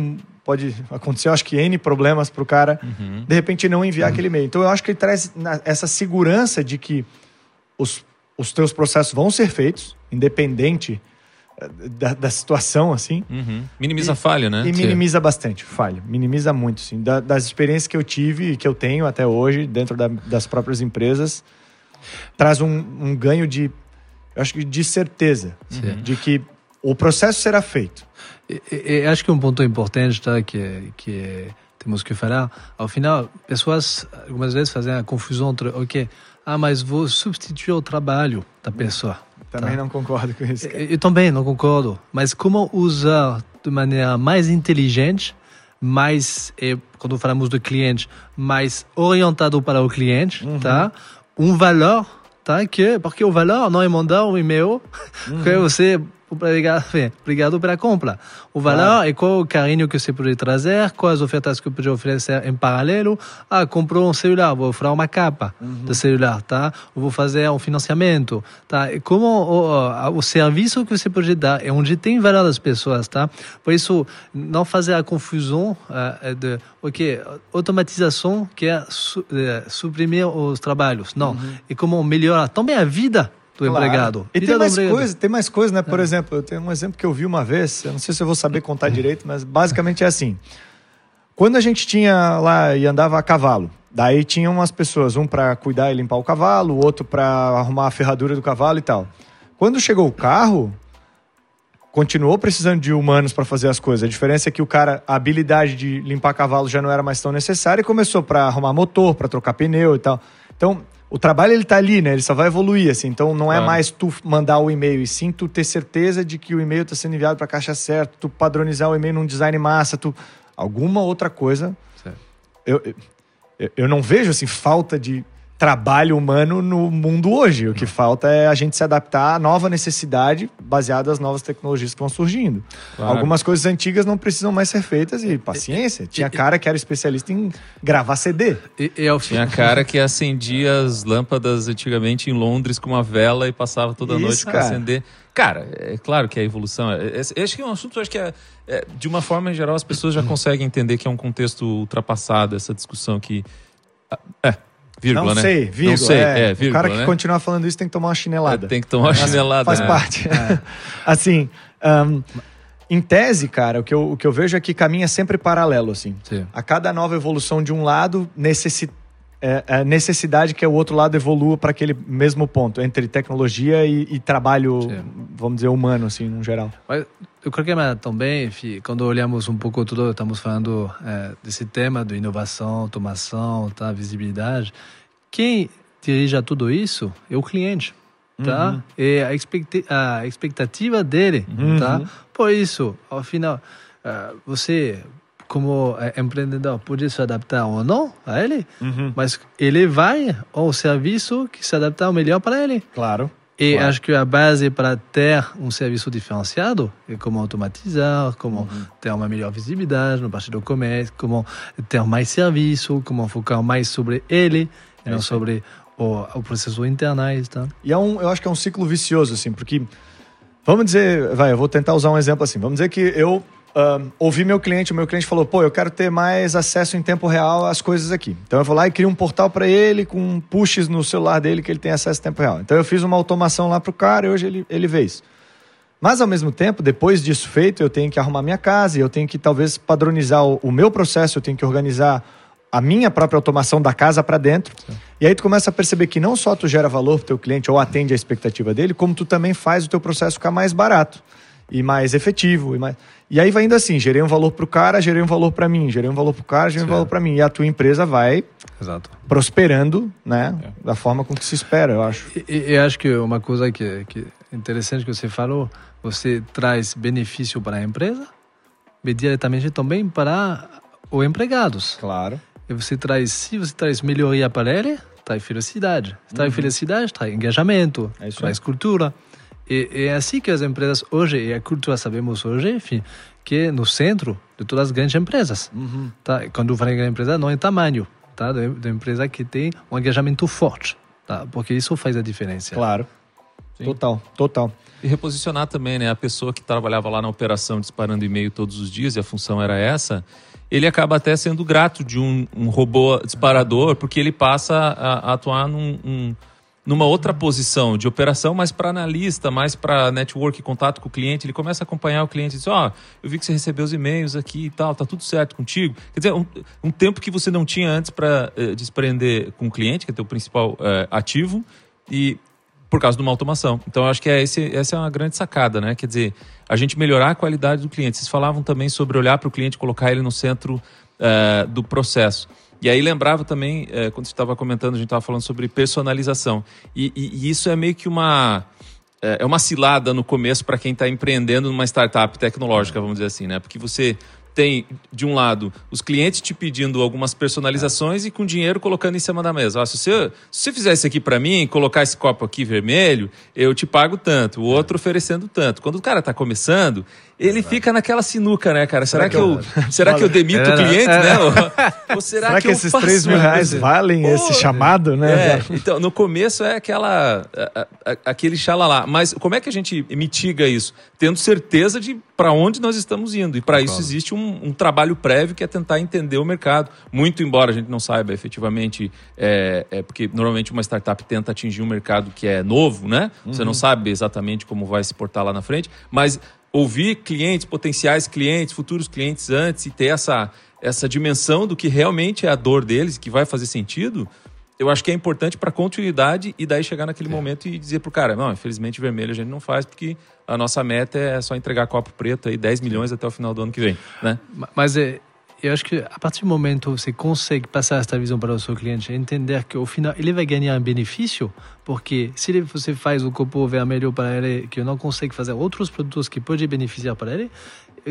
Pode acontecer, acho que N problemas para o cara, de repente, não enviar aquele e-mail. Então, eu acho que ele traz essa segurança de que os, os teus processos vão ser feitos, independente da, da situação, assim. Uhum. Minimiza a falha, né? E minimiza bastante falha. Minimiza muito, sim. Da- das experiências que eu tive e que eu tenho até hoje, dentro da- das próprias empresas, traz um, um ganho de, eu acho que de certeza, de que o processo será feito. E, e- acho que um ponto importante tá, que, que temos que falar, ao final, pessoas algumas vezes fazem a confusão entre, ok, ah, mas vou substituir o trabalho da pessoa. Também tá? não concordo com isso. cara. Eu também não concordo, mas como usar de maneira mais inteligente, mais, eh, quando falamos do cliente, mais orientado para o cliente, tá? Um valor, tá? Que, porque o valor não é mandar um e-mail que você obrigado, obrigado pela compra. O valor é qual o carinho que você pode trazer, quais as ofertas que pode oferecer em paralelo. Ah, comprou um celular, vou oferecer uma capa de celular, tá? Ou vou fazer um financiamento, tá? E como o, o, serviço que você pode dar é onde tem valor das pessoas, tá? Por isso, não fazer a confusão uh, de, ok, automatização que é su, é, suprimir os trabalhos. Não, é como melhorar também a vida do Claro. empregado. E tem mais coisa, tem mais coisa, né? Por exemplo, eu tenho um exemplo que eu vi uma vez, eu não sei se eu vou saber contar direito, mas basicamente é assim. Quando a gente tinha lá e andava a cavalo, daí tinha umas pessoas, um para cuidar e limpar o cavalo, o outro para arrumar a ferradura do cavalo e tal. Quando chegou o carro, continuou precisando de humanos para fazer as coisas. A diferença é que o cara, a habilidade de limpar cavalo já não era mais tão necessária e começou para arrumar motor, para trocar pneu e tal. Então, o trabalho ele tá ali, né? Ele só vai evoluir assim. Então, não é Claro. mais tu mandar o e-mail e sim tu ter certeza de que o e-mail está sendo enviado para a caixa certa, tu padronizar o e-mail num design massa, tu alguma outra coisa. Certo. Eu, eu, eu não vejo assim falta de trabalho humano no mundo hoje. O que falta é a gente se adaptar à nova necessidade baseada nas novas tecnologias que vão surgindo. Claro. Algumas coisas antigas não precisam mais ser feitas e paciência. Tinha cara que era especialista em gravar CD. E, e ao fim, Tinha cara que acendia as lâmpadas antigamente em Londres com uma vela e passava toda Isso, noite para acender. Cara, é claro que é evolução. É- é- acho que é um assunto, acho que é, é, de uma forma em geral as pessoas já conseguem entender que é um contexto ultrapassado essa discussão que é vírgula, não né? sei, vírgula. não sei, é. é, vírgula, o cara que né? continuar falando isso tem que tomar uma chinelada. É, tem que tomar uma chinelada. Faz né? parte. assim, ahn, em tese, cara, o que, eu, o que eu vejo é que caminha sempre paralelo, assim. Sim. A cada nova evolução de um lado, necessi é, é necessidade que o outro lado evolua para aquele mesmo ponto, entre tecnologia e, e trabalho, Sim. vamos dizer, humano, assim, no geral. Mas que mas, também, enfim, quando olhamos um pouco tudo, estamos falando eh, desse tema de inovação, automação, tá, visibilidade. Quem dirige a tudo isso é o cliente, tá? E a, expecti- a expectativa dele, tá? Por isso, ao final, ah, você como eh, empreendedor pode se adaptar ou não a ele, mas ele vai ao serviço que se adapta ao melhor para ele. Claro. E acho que a base para ter um serviço diferenciado é como automatizar, como Uhum. ter uma melhor visibilidade no parte do comércio, como ter mais serviço, como focar mais sobre ele e não sobre o, o processo internal, tá? E é um, eu acho que é um ciclo vicioso, assim, porque. Vamos dizer, vai, eu vou tentar usar um exemplo assim. Vamos dizer que eu ahn, ouvi meu cliente, o meu cliente falou, pô, eu quero ter mais acesso em tempo real às coisas aqui. Então eu vou lá e crio um portal para ele com pushes no celular dele que ele tem acesso em tempo real. Então eu fiz uma automação lá pro cara e hoje ele, ele vê isso. Mas ao mesmo tempo, depois disso feito, eu tenho que arrumar minha casa, e eu tenho que talvez padronizar o, o meu processo, eu tenho que organizar a minha própria automação da casa para dentro. E aí tu começa a perceber que não só tu gera valor pro teu cliente ou atende a expectativa dele, como tu também faz o teu processo ficar mais barato e mais efetivo e mais E aí vai indo assim, gerei um valor pro cara, gerei um valor para mim, gerei um valor pro cara, gerei um valor para mim, e a tua empresa vai Exato. prosperando, né, da forma com que se espera, eu acho. E, e acho que uma coisa que, que é interessante que você falou, você traz benefício para a empresa, mas diretamente também para os empregados. Claro. E você traz, se você traz melhoria para ele, traz felicidade. Se traz felicidade, traz engajamento, É traz cultura. E é assim que as empresas hoje, e a cultura sabemos hoje, enfim, que é no centro de todas as grandes empresas. Tá? E Quando eu falo em grande empresa, não é tamanho, tá? Da da empresa que tem um engajamento forte, tá? Porque isso faz a diferença. Claro. Total, total. E reposicionar também, né? A pessoa que trabalhava lá na operação disparando e-mail todos os dias, e a função era essa, ele acaba até sendo grato de um, um robô disparador, porque ele passa a, a atuar num, um- numa outra posição de operação, mais para analista, mais para network, contato com o cliente. Ele começa a acompanhar o cliente e diz: Ó, eu vi que você recebeu os e-mails aqui e tal, tá tudo certo contigo. Quer dizer, um, um tempo que você não tinha antes para desprender com o cliente, que é teu principal eh, ativo, e por causa de uma automação. Então, eu acho que é esse, essa é uma grande sacada, né? Quer dizer, a gente melhorar a qualidade do cliente. Vocês falavam também sobre olhar para o cliente, colocar ele no centro eh, do processo. E aí lembrava também, eh, quando você estava comentando, a gente estava falando sobre personalização. E, e- e isso é meio que uma é é uma cilada no começo para quem está empreendendo numa startup tecnológica, vamos dizer assim, né? Porque você tem, de um lado, os clientes te pedindo algumas personalizações e com dinheiro colocando em cima da mesa. Ó, se, você, se você fizer isso aqui para mim, colocar esse copo aqui vermelho, eu te pago tanto. O outro oferecendo tanto. Quando o cara está começando, ele fica naquela sinuca, né, cara? Será, que, eu, será que eu demito o É, cliente, é. né? Ou, ou será, Será que, eu esses faço 3 mil reais valem Pô, esse chamado, né? é, então, no começo é aquela. a- a- aquele xalalá. Mas como é que a gente mitiga isso? Tendo certeza de para onde nós estamos indo. E para isso existe um, um trabalho prévio que é tentar entender o mercado. Muito embora a gente não saiba efetivamente, é, é porque normalmente uma startup tenta atingir um mercado que é novo, né? Você não sabe exatamente como vai se portar lá na frente, mas ouvir clientes, potenciais clientes, futuros clientes antes e ter essa, essa dimensão do que realmente é a dor deles, que vai fazer sentido, eu acho que é importante para continuidade e daí chegar naquele momento e dizer pro cara, não, infelizmente vermelho a gente não faz porque a nossa meta é só entregar copo preto aí 10 milhões até o final do ano que vem, né? Ma- Mas é, eu acho que a partir do momento que você consegue passar essa visão para o seu cliente, entender que ao final ele vai ganhar um benefício, porque se ele- você faz o copo vermelho para ele, que não consegue fazer outros produtos que podem beneficiar para ele,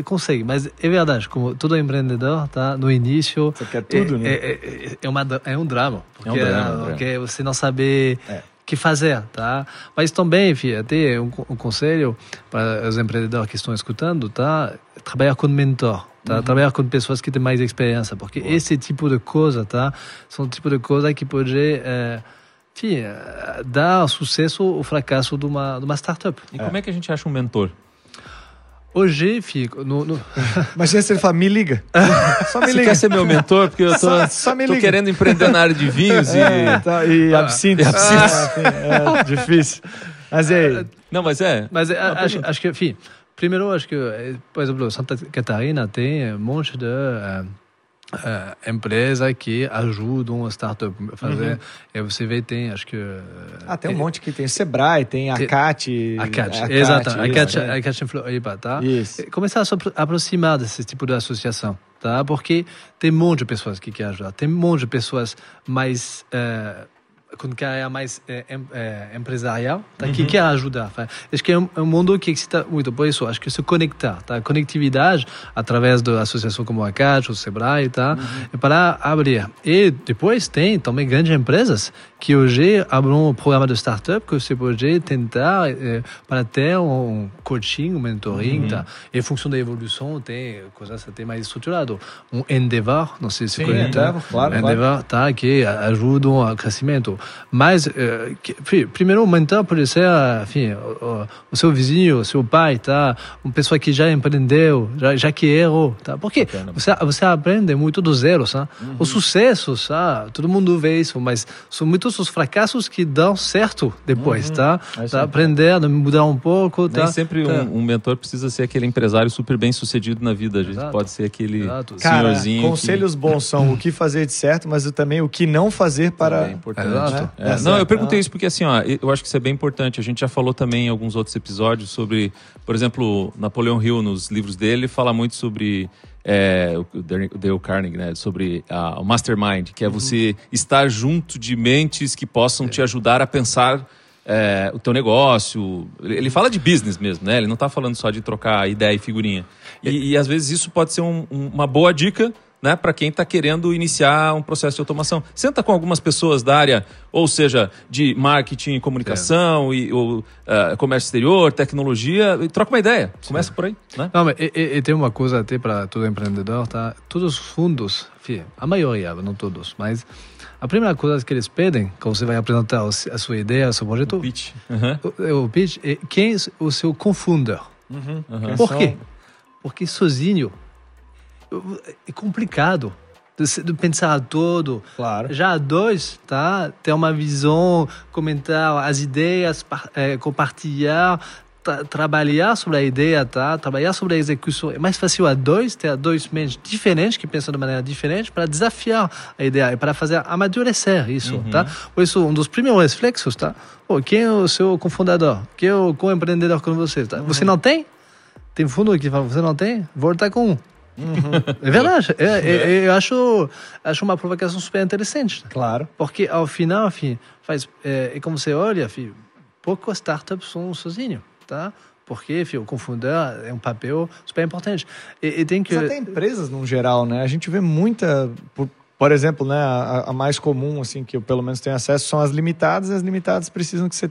consegue, mas é verdade, como todo empreendedor, tá? No início. Você quer tudo, é, né? É, é, é, uma, é um drama. Porque, É um drama, é um drama. porque você não sabe É. que fazer, tá? Mas também, enfim, até um, um conselho para os empreendedores que estão escutando, tá? Trabalhar com mentor. Tá? Uhum. Trabalhar com pessoas que têm mais experiência, porque esse tipo de coisa, tá? São tipo de coisa que pode, é, enfim, é, dar sucesso ou fracasso de uma, de uma startup. E como é que a gente acha um mentor? Hoje, fico no, no, Imagina se ele fala, me liga. Só me Você liga. quer ser meu mentor? Porque eu tô, Só- só me tô querendo empreender na área de vinhos É, e... tá, e absinto. e absinto. Ah, enfim, é difícil. Mas e aí? Não, mas é. Mas é, acho, acho que, enfim, primeiro, acho que, eh, por exemplo, Santa Catarina tem um monte de eh, eh, empresas que ajudam a startup a fazer. E você vê, tem, acho que. eh, Ah, tem um monte que tem Sebrae, tem a CAT. A CAT, exato. A CAT, né? em Floripa, tá? Isso. Começar a se apro- aproximar desse tipo de associação, tá? Porque tem um monte de pessoas que querem ajudar. Tem um monte de pessoas mais... eh, com carreira mais eh, em- eh, empresarial, tá? que quer ajudar. tá? Acho que é um, é um mundo que excita muito. Por isso, acho que se conectar, tá? Conectividade através da associação como a CAT, o Sebrae, tá? É para abrir. E depois tem também grandes empresas que hoje abrem um programa de startup que você pode tentar eh, para ter um coaching, um mentoring, tá? E em função da evolução tem coisas até mais estruturadas. Um Endeavor, não sei se Sim, conhece. Endeavor, claro, Endeavor, tá? Que ajudam ao crescimento. Mas, eh, que, primeiro, o mentor pode ser, enfim, o, o- seu vizinho, o seu pai, tá? Uma pessoa que já empreendeu, já, já que errou, tá? Porque você, você aprende muito do zero, sabe? Os sucessos, sabe? Todo mundo vê isso, mas são muitos os fracassos que dão certo depois, tá? É tá? aí. Aprender, mudar um pouco, tá? Nem sempre Tá. um, um mentor precisa ser aquele empresário super bem sucedido na vida. A gente Exato. pode ser aquele Exato. Cara, senhorzinho. conselhos bons são o que fazer de certo, mas também o que não fazer que para. é importante. Exato. né? É, não, eu perguntei isso porque assim, ó, eu acho que isso é bem importante. A gente já falou também em alguns outros episódios sobre, por exemplo, Napoleão Hill nos livros dele fala muito sobre é, o Dale Carnegie, né? Sobre ah, o mastermind, que é você estar junto de mentes que possam te ajudar a pensar é, o teu negócio. Ele fala de business mesmo, né? Ele não está falando só de trocar ideia e figurinha. E, e às vezes isso pode ser um- uma boa dica né, para quem está querendo iniciar um processo de automação. Senta com algumas pessoas da área, ou seja, de marketing, comunicação, e, ou, eh, comércio exterior, tecnologia, e troca uma ideia. Começa por aí, né? Não, mas e, e- e tem uma coisa até para todo empreendedor, tá? Todos os fundos, enfim, a maioria, não todos, mas a primeira coisa que eles pedem, quando você vai apresentar o se- a sua ideia, o seu projeto, Pitch. Uhum. o, o pitch, é quem é o seu co-founder. Uhum. Por São- quê? Porque sozinho é complicado pensar todo. Claro. Já dois, tá? Ter uma visão, comentar as ideias, eh, compartilhar, tra- trabalhar sobre a ideia, tá? Trabalhar sobre a execução. É mais fácil a dois, ter dois mentes diferentes que pensam de maneira diferente para desafiar a ideia e para fazer amadurecer isso, tá? Por isso, um dos primeiros reflexos, tá? Pô, quem é o seu cofundador? Quem é o co-empreendedor com você? Tá? Você não tem? Tem fundo que fala, você não tem? Volta com um. É verdade. É, é, é, eu acho, acho uma provocação super interessante. Claro. Porque ao final, enfim, faz, é, e como você olha, enfim, poucas startups são sozinhos, tá? Porque, enfim, o confundar é um papel super importante. E, e tem que... Mas até empresas, no geral, né? A gente vê muita. Por, por exemplo, né? A, a mais comum, assim, que eu pelo menos tenho acesso, são as limitadas, e as limitadas precisam que você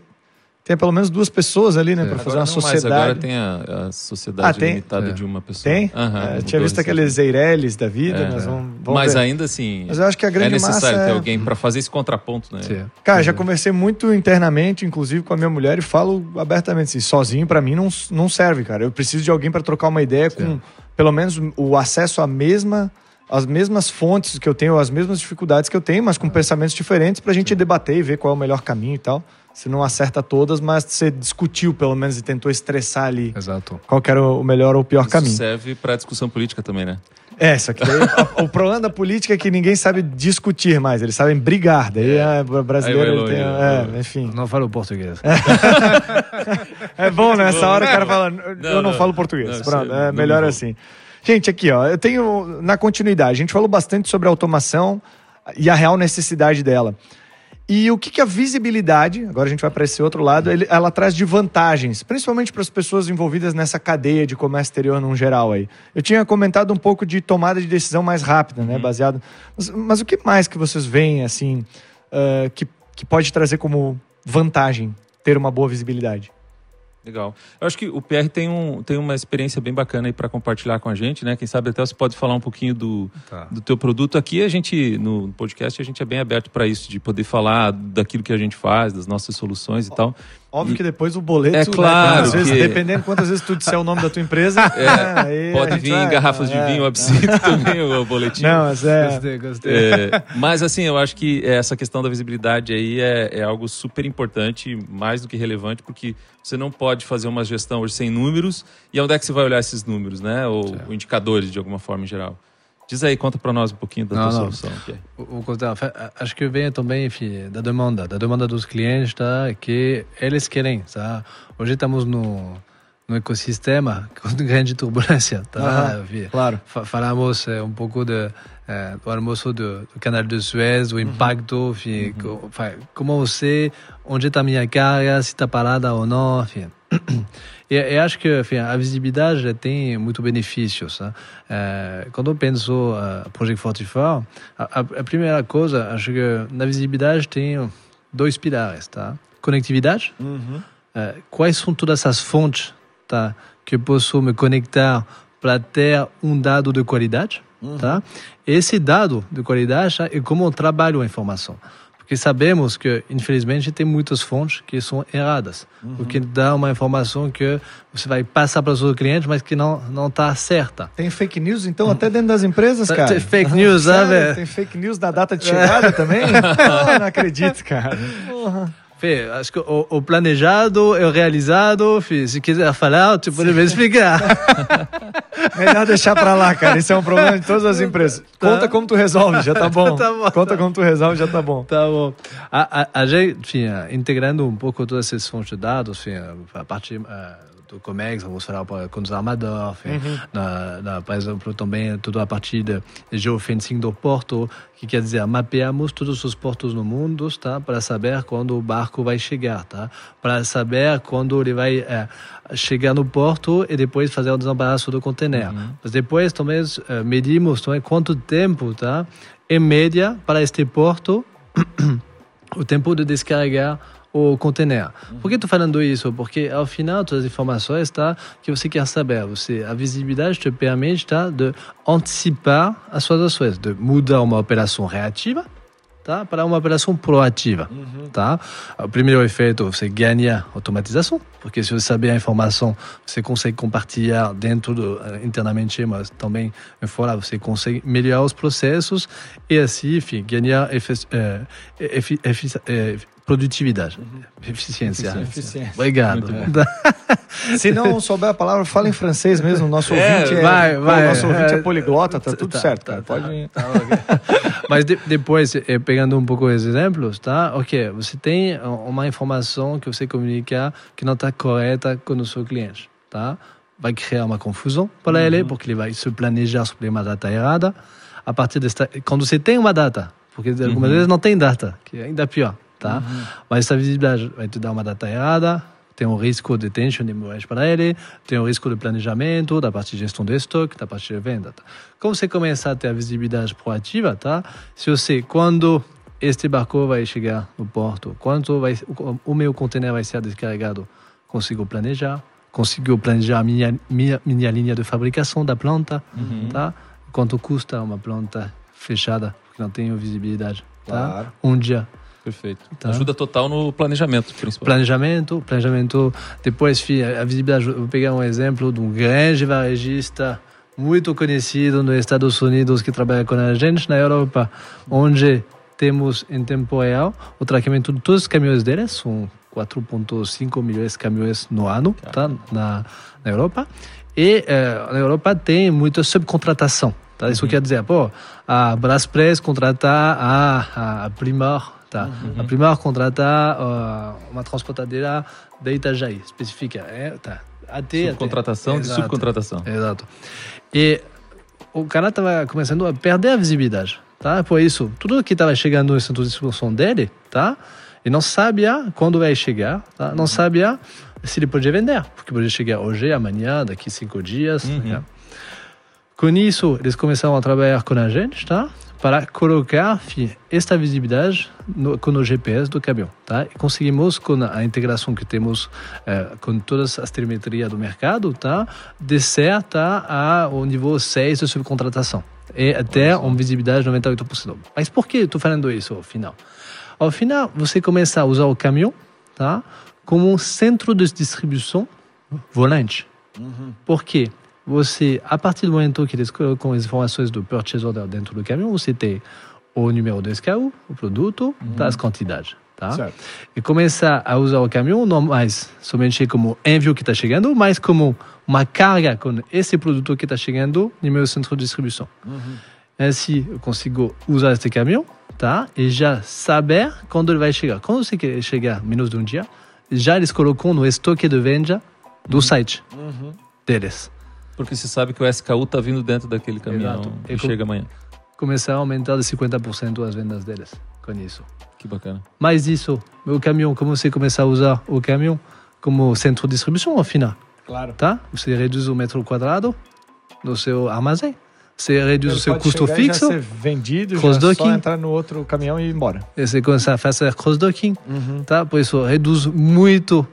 tenha pelo menos duas pessoas ali, né? Para fazer uma não mais, sociedade. agora tem a, a sociedade Ah, tem? limitada É. de uma pessoa. Tem? Aham, É, tinha visto aqueles Eireles da vida, É. mas vamos, vamos Mas ver. ainda assim, Mas eu acho que a é grande necessário massa ter é- alguém para fazer esse contraponto, né? Sim. Cara, já conversei muito internamente, inclusive com a minha mulher, e falo abertamente assim: sozinho pra mim não, não serve, cara. Eu preciso de alguém pra trocar uma ideia com pelo menos o acesso à mesma. As mesmas fontes que eu tenho, as mesmas dificuldades que eu tenho, mas com pensamentos diferentes pra gente debater e ver qual é o melhor caminho e tal. Você não acerta todas, mas você discutiu pelo menos e tentou estressar ali Exato. qual que era o melhor ou o pior Isso caminho. serve para discussão política também, né? É, só que daí, o problema da política é que ninguém sabe discutir mais, eles sabem brigar. Daí a o brasileiro tem. né? É, enfim. Não falo português. É bom nessa hora o cara fala, eu não, não. falo português. Não, Pronto, é é melhor assim. Gente, aqui, ó, eu tenho na continuidade, a gente falou bastante sobre automação e a real necessidade dela. E o que, que a visibilidade, agora a gente vai para esse outro lado, ele- ela traz de vantagens, principalmente para as pessoas envolvidas nessa cadeia de comércio exterior num geral aí. Eu tinha comentado um pouco de tomada de decisão mais rápida, né, baseado. Mas, mas o que mais que vocês veem assim ah, que, que pode trazer como vantagem ter uma boa visibilidade? Legal. Eu acho que o PR tem, um, tem uma experiência bem bacana aí para compartilhar com a gente, né? Quem sabe até você pode falar um pouquinho do, Tá. do teu produto. Aqui a gente, no podcast, a gente é bem aberto para isso, de poder falar daquilo que a gente faz, das nossas soluções e tal. Óbvio que depois o boleto, É né, claro às vezes, que- dependendo quantas vezes tu disser o nome da tua empresa, né, aí a Pode vir vai- garrafas de é, vinho, é. absinto também, o boletim. Não, mas é. Gostei, gostei. É, mas assim, eu acho que essa questão da visibilidade aí é, é algo super importante, mais do que relevante, porque você não pode fazer uma gestão hoje sem números. E onde é que você vai olhar esses números, né? Ou, ou indicadores, de alguma forma em geral. Diz aí, conta para nós um pouquinho da Não, tua não. solução. Pierre. O, o contrário, fa- a- acho que vem também enfim, da demanda, da demanda dos clientes, tá? que eles querem. Tá? Hoje estamos no, no ecossistema com grande turbulência. Tá? Enfim, claro. fa- Falamos eh, um pouco de, eh, do almoço do, do canal de Suez, o impacto, enfim, co- fa- como você, onde está a minha carga, se está parada ou não, enfim. E eu acho que enfim, a visibilidade tem muito benefícios. Né? Eh, quando eu penso uh, Project 44, a, a, primeira coisa, acho que na visibilidade tem dois pilares. Tá? Conectividade, Uhum. eh, quais são todas as fontes tá, que eu posso me conectar para ter um dado de qualidade. Tá? Esse dado de qualidade tá, é como eu trabalho a informação. Porque sabemos que, infelizmente, tem muitas fontes que são erradas. O que dá uma informação que você vai passar para o seu cliente, mas que não não está certa. Tem fake news, então, até dentro das empresas, cara? tem fake news, sabe? Tem fake news da data de chegada também? Não acredito, cara. Fê, acho que o, o planejado é o realizado. Fê, se quiser falar, tu pode me explicar. Melhor deixar pra lá, cara. Isso é um problema de todas as empresas. Conta como tu resolve, já tá bom. Tá bom. Conta como tu resolve, já tá bom. Tá bom. A, a, a gente, enfim, eh, integrando um pouco todas essas fontes de dados, enfim, eh, a parte eh, do Comex, vamos falar para, com os armadores, enfim, na, na, por exemplo, também toda a parte de geofencing do porto, que quer dizer, mapeamos todos os portos no mundo, tá, para saber quando o barco vai chegar, tá, para saber quando ele vai eh, chegar no porto e depois fazer o desembaraço do container. Mas depois também eh, medimos também quanto tempo, tá, em média, para este porto o tempo de descarregar o container. Por que estou falando isso? Porque ao final todas as informações tá que você quer saber, você a visibilidade te permite tá de antecipar as suas ações, de mudar uma operação reativa tá para uma operação proativa, tá? O primeiro efeito você ganha automatização, porque se você saber a informação, você consegue compartilhar dentro do eh, internamente, mas também fora você consegue melhorar os processos e assim, enfim, ganhar efe, eh, eh, produtividade, eficiência. Eficiência. Obrigado. Se não souber a palavra, fala em francês mesmo. Nosso É, ouvinte é, vai, vai. o nosso ouvinte é É, poliglota, tá tudo tá, certo, tá, tá, Pode. tá, ok. Mas de- depois, eh, pegando um pouco os exemplos, tá? Ok, você tem uma informação que você comunica que não está correta com o seu cliente, tá? Vai criar uma confusão para ele, porque ele vai se planejar sobre uma data errada. A partir desta, quando você tem uma data, porque algumas vezes não tem data, que é ainda pior, tá? Mas essa visibilidade vai te dar uma data errada, tem um risco de tension de moedas para ele, tem um risco de planejamento, da parte de gestão de estoque, da parte de venda. Tá? Como você começa a ter a visibilidade proativa, tá? Se você, quando este barco vai chegar no porto, quando vai, o, o meu container vai ser descarregado, consigo planejar, consigo planejar a minha, minha, minha linha de fabricação da planta, tá? Quanto custa uma planta fechada, porque não tenho visibilidade, tá? Claro. Um dia Perfeito. Tá. Ajuda total no planejamento, principalmente. Planejamento, planejamento. Depois, a visibilidade. Vou pegar um exemplo de um grande varejista muito conhecido nos Estados Unidos que trabalha com a gente na Europa, onde temos em tempo real o tratamento de todos os caminhões deles, são 4,5 milhões de caminhões no ano, tá? Na, na Europa. E eh, na Europa tem muita subcontratação. Tá? Isso quer dizer, pô, a Braspress contratar a, a Primor, tá? A Primor contratar ah, uma transportadeira da Itajaí, específica. É, tá. Até, Subcontratação até. de Exato. subcontratação. Exato. E o cara estava começando a perder a visibilidade. tá? Por isso, tudo que estava chegando no centro de distribuição dele, tá? Ele não sabia quando vai chegar, tá? Não sabia se ele podia vender, porque podia chegar hoje, amanhã, daqui cinco dias. Tá? Com isso, eles começaram a trabalhar com a gente, tá? Para colocar esta visibilidade no, com o GPS do caminhão, tá? E conseguimos, com a integração que temos eh, com todas as telemetrias do mercado, tá? Descer tá, ao nível 6 de subcontratação. E até uma visibilidade de 98%. Mas por que eu estou falando isso ao final? Ao final, você começa a usar o caminhão, tá? Como um centro de distribuição volante. Por quê? Você, a partir do momento que eles colocam as informações do purchase order dentro do caminhão, você tem o número do SKU, o produto, tá, as quantidades. Tá? Certo. E começar a usar o caminhão não mais somente como envio que está chegando, mas como uma carga com esse produto que está chegando no meu centro de distribuição. Assim, eu consigo usar este caminhão tá? e já saber quando ele vai chegar. Quando você chegar menos de um dia, já eles colocam no estoque de venda do site deles. Porque você sabe que o SKU tá vindo dentro daquele caminhão Exato. e E com- chega amanhã. Começar a aumentar de 50% as vendas deles com isso. Que bacana. Mais isso, o caminhão, como você começar a usar o caminhão como centro de distribuição ao final, Claro. tá? Você reduz o metro quadrado do seu armazém, você reduz o seu Pode custo fixo, Já ser vendido, já só entrar no outro caminhão e ir embora. e você começa a fazer cross-docking, tá? Por isso, reduz muito,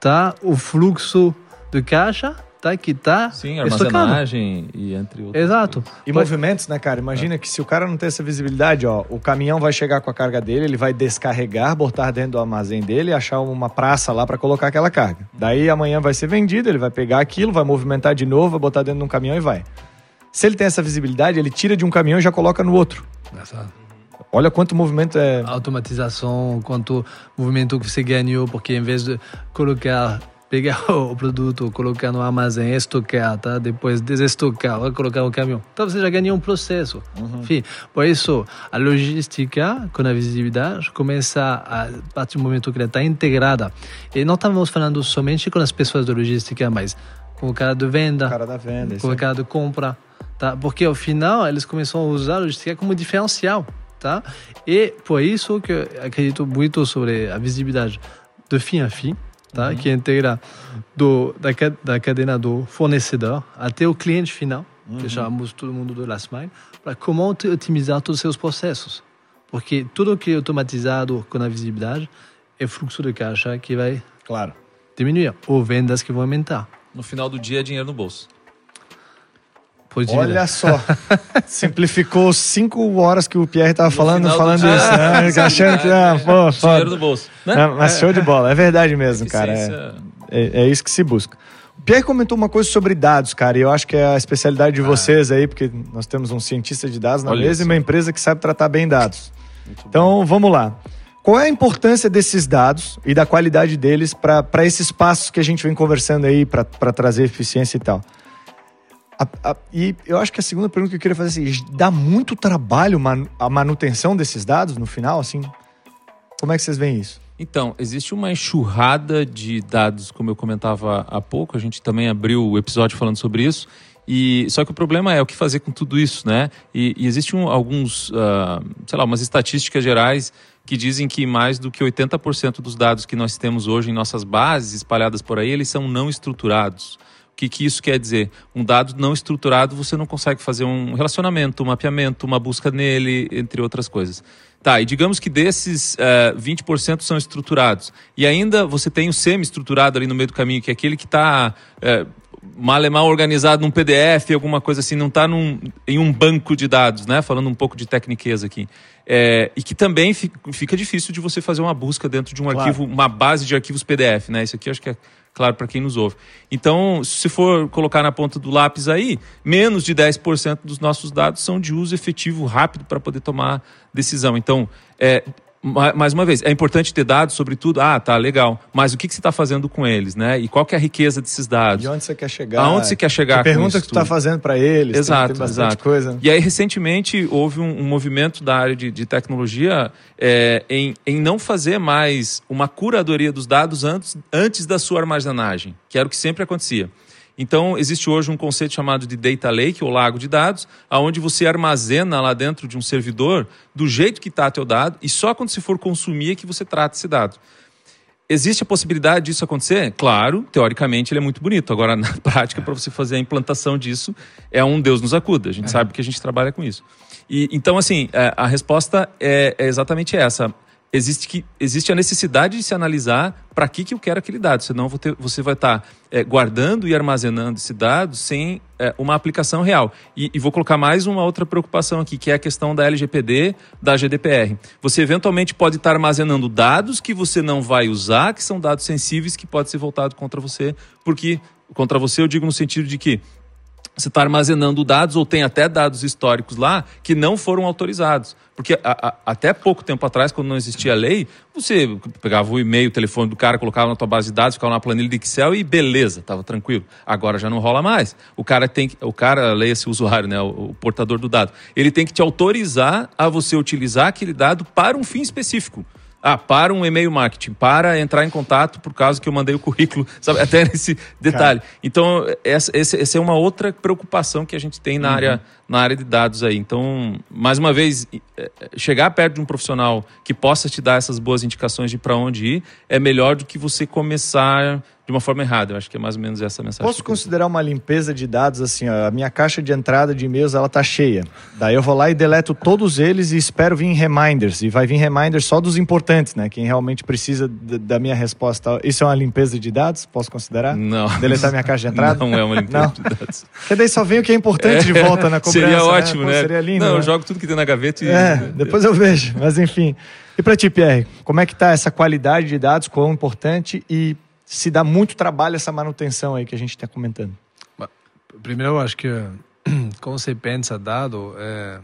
tá? O fluxo de caixa, tá? Que tá Sim, armazenagem e entre outros. Exato. E Pode- movimentos, né, cara? Imagina que se o cara não tem essa visibilidade, ó, o caminhão vai chegar com a carga dele, ele vai descarregar, botar dentro do armazém dele e achar uma praça lá para colocar aquela carga. Daí amanhã vai ser vendido, ele vai pegar aquilo, vai movimentar de novo, vai botar dentro de um caminhão e vai. Se ele tem essa visibilidade, ele tira de um caminhão e já coloca no outro. Exato. Olha quanto movimento é. automatização, quanto movimento que você ganhou, porque em vez de colocar, pegar o produto, colocar no armazém, estocar, tá? depois desestocar, colocar no caminhão. Então você já ganhou um processo. Enfim, por isso, a logística, com a visibilidade, começa a, a partir do momento que ela está integrada. E não estamos falando somente com as pessoas da logística, mas com o cara de venda, cara da venda. com o cara de compra, tá? Porque ao final eles começam a usar a logística como diferencial, tá? E por isso que eu acredito muito sobre a visibilidade de fim a fim, tá? Que integra do da, da cadena do fornecedor até o cliente final, que chamamos todo mundo de last mile, para como otim- otimizar todos os seus processos. Porque tudo que é automatizado com a visibilidade é fluxo de caixa que vai Claro. diminuir ou vendas que vão aumentar. No final do dia é dinheiro no bolso. Olha só. Simplificou cinco horas que o Pierre tava falando, do falando isso, né? Achando que, ah, pô, Dinheiro no bolso. Né? É, mas show de bola, é verdade mesmo, cara. É, Eficiência- é, é isso que se busca. O Pierre comentou uma coisa sobre dados, cara, e eu acho que é a especialidade de vocês aí, porque nós temos um cientista de dados na Olha mesa isso. e uma empresa que sabe tratar bem dados. Então, vamos lá. Qual é a importância desses dados e da qualidade deles para esses passos que a gente vem conversando aí, para trazer eficiência e tal? A- a- e eu acho que a segunda pergunta que eu queria fazer é assim, dá muito trabalho man- a manutenção desses dados no final, assim? Como é que vocês veem isso? Então, existe uma enxurrada de dados, como eu comentava há pouco, a gente também abriu o episódio falando sobre isso. E só que o problema é o que fazer com tudo isso, né? E, e existem um- alguns, ah, sei lá, umas estatísticas gerais que dizem que mais do que 80% dos dados que nós temos hoje em nossas bases espalhadas por aí, eles são não estruturados. O que, que isso quer dizer? Um dado não estruturado, você não consegue fazer um relacionamento, um mapeamento, uma busca nele, entre outras coisas. Tá, e digamos que desses eh, 20% são estruturados. E ainda você tem o semi-estruturado ali no meio do caminho, que é aquele que está mal é mal organizado num PDF, alguma coisa assim, não está em um banco de dados, né? Falando um pouco de tecniqueza aqui. É, e que também fi- fica difícil de você fazer uma busca dentro de um Claro. arquivo, uma base de arquivos PDF, né? Isso aqui acho que é claro para quem nos ouve. Então, se for colocar na ponta do lápis aí, menos de 10% dos nossos dados são de uso efetivo rápido para poder tomar decisão. Então, é, mais uma vez, é importante ter dados sobre tudo. Ah, tá, legal. Mas o que, que você está fazendo com eles, né? E qual que é a riqueza desses dados? De onde você quer chegar? Aonde você quer chegar Que com pergunta que tu tá tudo? fazendo para eles. tem- Exato, tem, bastante exato. coisa. E aí, recentemente, houve um, um movimento da área de, de tecnologia é, em, em não fazer mais uma curadoria dos dados antes, antes da sua armazenagem, que era o que sempre acontecia. Então, existe hoje um conceito chamado de data lake, ou lago de dados, aonde você armazena lá dentro de um servidor do jeito que está teu dado e só quando se for consumir é que você trata esse dado. Existe a possibilidade disso acontecer? Claro, teoricamente ele é muito bonito. Agora, na prática, para você fazer a implantação disso, é um Deus nos acuda. A gente é. sabe que a gente trabalha com isso. E, então, assim, é, a resposta é, é exatamente essa existe, que, existe a necessidade de se analisar para que, que eu quero aquele dado, senão ter, você vai estar tá, é, guardando e armazenando esse dado sem é, uma aplicação real. E, e, vou colocar mais uma outra preocupação aqui, que é a questão da LGPD, da GDPR. Você eventualmente pode estar tá armazenando dados que você não vai usar, que são dados sensíveis que podem ser voltados contra você, porque contra você eu digo no sentido de que você está armazenando dados ou tem até dados históricos lá que não foram autorizados. Porque a, a, até pouco tempo atrás, quando não existia lei, você pegava o e-mail, o telefone do cara, colocava na tua base de dados, ficava na planilha de Excel e beleza, estava tranquilo. Agora já não rola mais. O cara tem que, o cara, leia-se o usuário, né, o, o portador do dado, ele tem que te autorizar a você utilizar aquele dado para um fim específico. Ah, para um e-mail marketing, para entrar em contato por causa que eu mandei o currículo, sabe? Até nesse detalhe. Cara. Então, essa, essa, é uma outra preocupação que a gente tem na, uhum. área, na área de dados aí. Então, mais uma vez, é, chegar perto de um profissional que possa te dar essas boas indicações de para onde ir é melhor do que você começar de uma forma errada. Eu acho que é mais ou menos essa mensagem. Posso considerar uma limpeza de dados assim, ó, a minha caixa de entrada de e-mails ela tá cheia. Daí eu vou lá e deleto todos eles e espero vir reminders e vai vir reminders só dos importantes, né? Quem realmente precisa da minha resposta. Isso é uma limpeza de dados? Posso considerar? Não. Deletar minha caixa de entrada? Não é uma limpeza de dados. Porque daí só vem o que é importante é. de volta na cobrança. Seria né? ótimo, né? Pô, seria lindo. Não, né? eu jogo tudo que tem na gaveta e É, depois eu vejo, mas enfim. E para ti, Pierre, como é que tá essa qualidade de dados, quão importante e se dá muito trabalho essa manutenção aí que a gente está comentando? Primeiro, eu acho que como você pensa dado, é,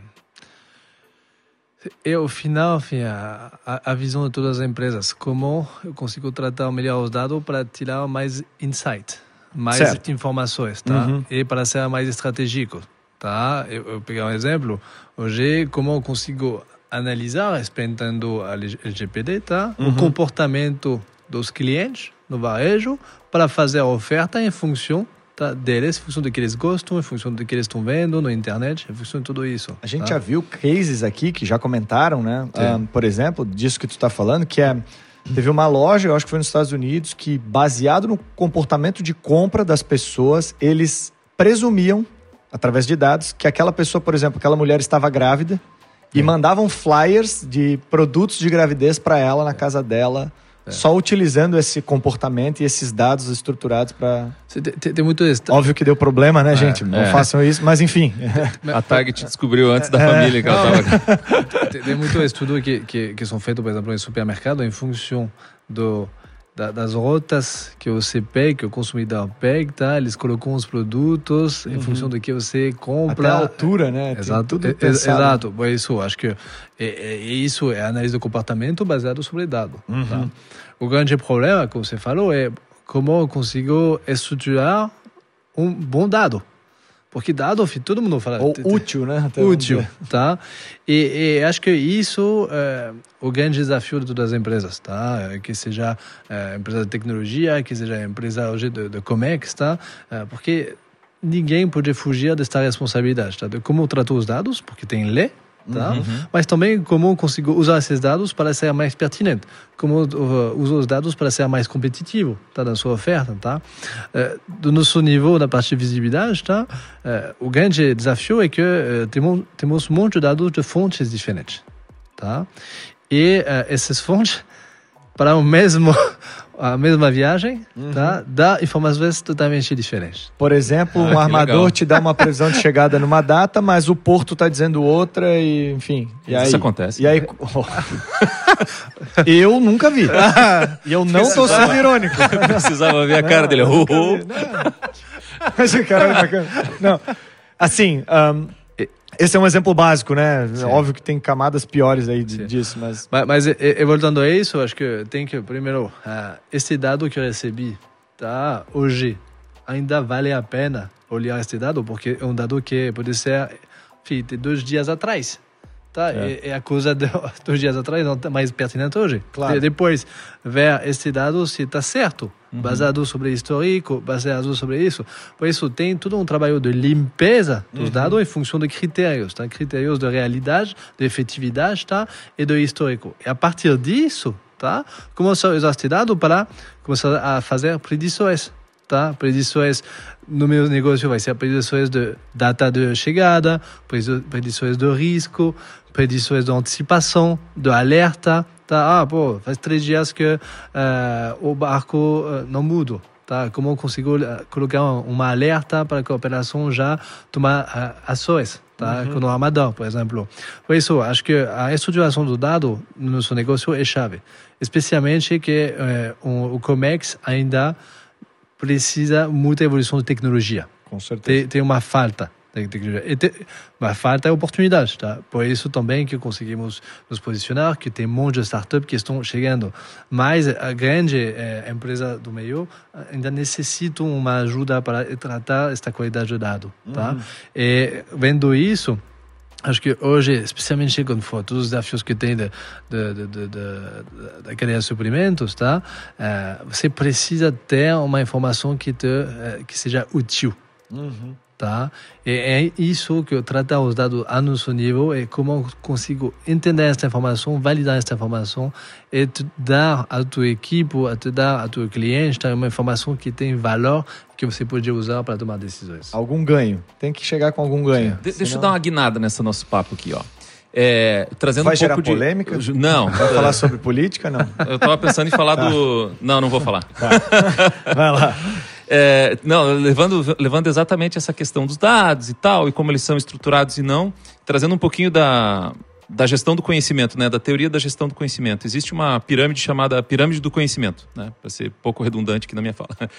é ao final, enfim, a, a, visão de todas as empresas. Como eu consigo tratar melhor os dados para tirar mais insight, mais certo. informações, tá? Uhum. E para ser mais estratégico, tá? Eu, eu pegar um exemplo. Hoje, como eu consigo analisar, respeitando a LGPD, tá? Uhum. O comportamento dos clientes no varejo para fazer a oferta em função tá, deles, em função do que eles gostam, em função do que eles estão vendo na internet, em função de tudo isso. A gente tá? já viu cases aqui que já comentaram, né? Um, ah, por exemplo, disso que tu está falando, que é Teve uma loja, eu acho que foi nos Estados Unidos, que baseado no comportamento de compra das pessoas, eles presumiam, através de dados, que aquela pessoa, por exemplo, aquela mulher estava grávida é. e mandavam flyers de produtos de gravidez para ela na casa dela é. Só utilizando esse comportamento e esses dados estruturados para. Tem, tem, muito isso. Óbvio que deu problema, né, é, gente? Não é. façam isso, mas enfim. A Target descobriu antes da família que ela estava. Tem, tem muito estudo que, que, que são feitos, por exemplo, em supermercado, em função do da, das rotas que você pega, que o consumidor pega, tá? Eles colocam os produtos uhum. em função do que você compra. Até a altura, né? Exato, é, exato. É isso, acho que é, é, isso é análise do comportamento baseado sobre dado. Tá? Uhum. Tá? O grande problema, como você falou, é como eu consigo estruturar um bom dado. Porque dado, todo mundo fala. Ou útil, né? Até útil, tá? E, e, acho que isso é o grande desafio de todas as empresas, tá? Que seja é, empresa de tecnologia, que seja empresa hoje de, de Comex, tá? É, porque ninguém pode fugir desta responsabilidade, tá? De como tratar os dados, porque tem lei, tá? Uhum. Mas também como consigo usar esses dados para ser mais pertinente, como uh, uso os dados para ser mais competitivo, tá? Na sua oferta, tá? Uh, do nosso nível da parte de visibilidade, tá? Uh, o grande desafio é que uh, temos temos um monte de dados de fontes diferentes, tá? E essas fontes para o mesmo a mesma viagem, uhum. tá? Dá informações totalmente diferentes. Por exemplo, um ah, armador legal. te dá uma previsão de chegada numa data, mas o porto está dizendo outra e, enfim. E Isso acontece. E aí, oh. eu nunca vi. e eu não estou sendo irônico. Precisava ver a cara não, dele. Oh, oh. Mas o cara é Não. Assim, um, esse é um exemplo básico, né? Sim. Óbvio que tem camadas piores aí disso, mas... Mas, mas e, e, voltando a isso, acho que tem que, primeiro, uh, esse dado que eu recebi, tá? Hoje, ainda vale a pena olhar esse dado, porque é um dado que pode ser enfim, dois dias atrás. Tá? É. E, a coisa de dois dias atrás não está mais pertinente hoje. Claro. depois, ver esse dado se está certo baseado sobre histórico, baseado sobre isso. Por isso, tem todo um trabalho de limpeza dos dados em função de critérios, tá? critérios de realidade, de efetividade tá? e de histórico. E a partir disso, tá? começar a usar este dado para começar a fazer predições. Tá? Predições no meu negócio vai ser predições de data de chegada, predições de risco, de antecipação, de alerta. Tá? Ah, pô, faz três dias que uh, o barco uh, não muda. Tá? Como eu consigo uh, colocar uma alerta para que a operação já tome ações? Tá? Uhum. Com o Ramadão, por exemplo. Por isso, acho que a estruturação do dado no nosso negócio é chave. Especialmente que um, o COMEX ainda precisa muita evolução de tecnologia. Com certeza. Tem, tem uma falta de tecnologia. E te, uma falta oportunidade, tá? Por isso também que conseguimos nos posicionar, que tem um monte de startups que estão chegando. Mas a grande eh, empresa do meio ainda necessitam uma ajuda para tratar esta qualidade de dado, tá? Uhum. E vendo isso, Acho que hoje, especialmente quando for todos os desafios que tem de, de, de, de, de, da cadeia de suprimentos, tá? Uh, você precisa ter uma informação que, te, uh, que seja útil. Uhum. Tá? E é isso que eu tratar os dados a nosso nível e como eu consigo entender essa informação, validar essa informação e te dar à tua equipe, a te dar a tua cliente tá? uma informação que tem valor que você pode usar para tomar decisões. Algum ganho. Tem que chegar com algum ganho. De Senão... Deixa eu dar uma guinada nesse nosso papo aqui, ó. É, trazendo Vai um gerar pouco polêmica? de não vai falar sobre política não eu estava pensando em falar tá. do não não vou falar tá. vai lá é, não, levando, levando exatamente essa questão dos dados e tal, e como eles são estruturados e não, trazendo um pouquinho da, da gestão do conhecimento, né, da teoria da gestão do conhecimento. Existe uma pirâmide chamada pirâmide do conhecimento, né, para ser pouco redundante aqui na minha fala.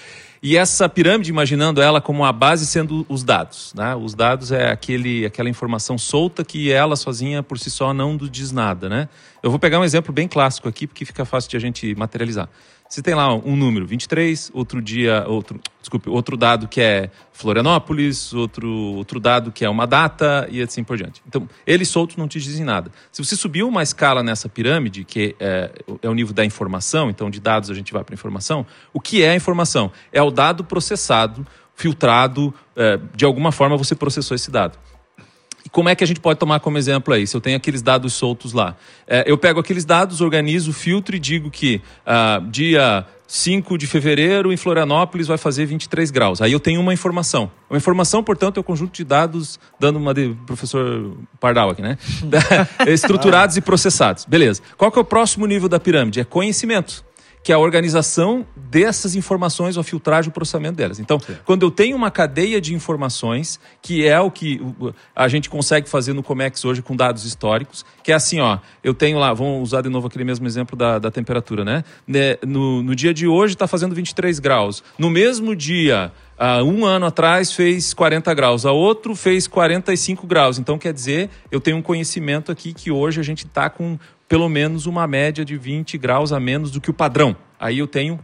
E essa pirâmide, imaginando ela como a base sendo os dados, né? Os dados é aquele, aquela informação solta que ela sozinha por si só não diz nada, né? Eu vou pegar um exemplo bem clássico aqui porque fica fácil de a gente materializar. Você tem lá um número 23, outro dia, outro, desculpe, outro dado que é Florianópolis, outro, outro dado que é uma data e assim por diante. Então, eles soltos não te dizem nada. Se você subir uma escala nessa pirâmide, que é, é o nível da informação, então de dados a gente vai para informação, o que é a informação? É o dado processado, filtrado, é, de alguma forma você processou esse dado como é que a gente pode tomar como exemplo aí? Se eu tenho aqueles dados soltos lá. É, eu pego aqueles dados, organizo, filtro e digo que ah, dia 5 de fevereiro em Florianópolis vai fazer 23 graus. Aí eu tenho uma informação. Uma informação, portanto, é um conjunto de dados, dando uma de professor Pardal aqui, né? Estruturados e processados. Beleza. Qual que é o próximo nível da pirâmide? É conhecimento que é a organização dessas informações, a filtragem, o processamento delas. Então, Sim. quando eu tenho uma cadeia de informações, que é o que a gente consegue fazer no Comex hoje com dados históricos, que é assim, ó, eu tenho lá, vamos usar de novo aquele mesmo exemplo da, da temperatura, né? né no, no dia de hoje está fazendo 23 graus. No mesmo dia, Uh, um ano atrás fez 40 graus, a outro fez 45 graus. Então, quer dizer, eu tenho um conhecimento aqui que hoje a gente está com pelo menos uma média de 20 graus a menos do que o padrão. Aí eu tenho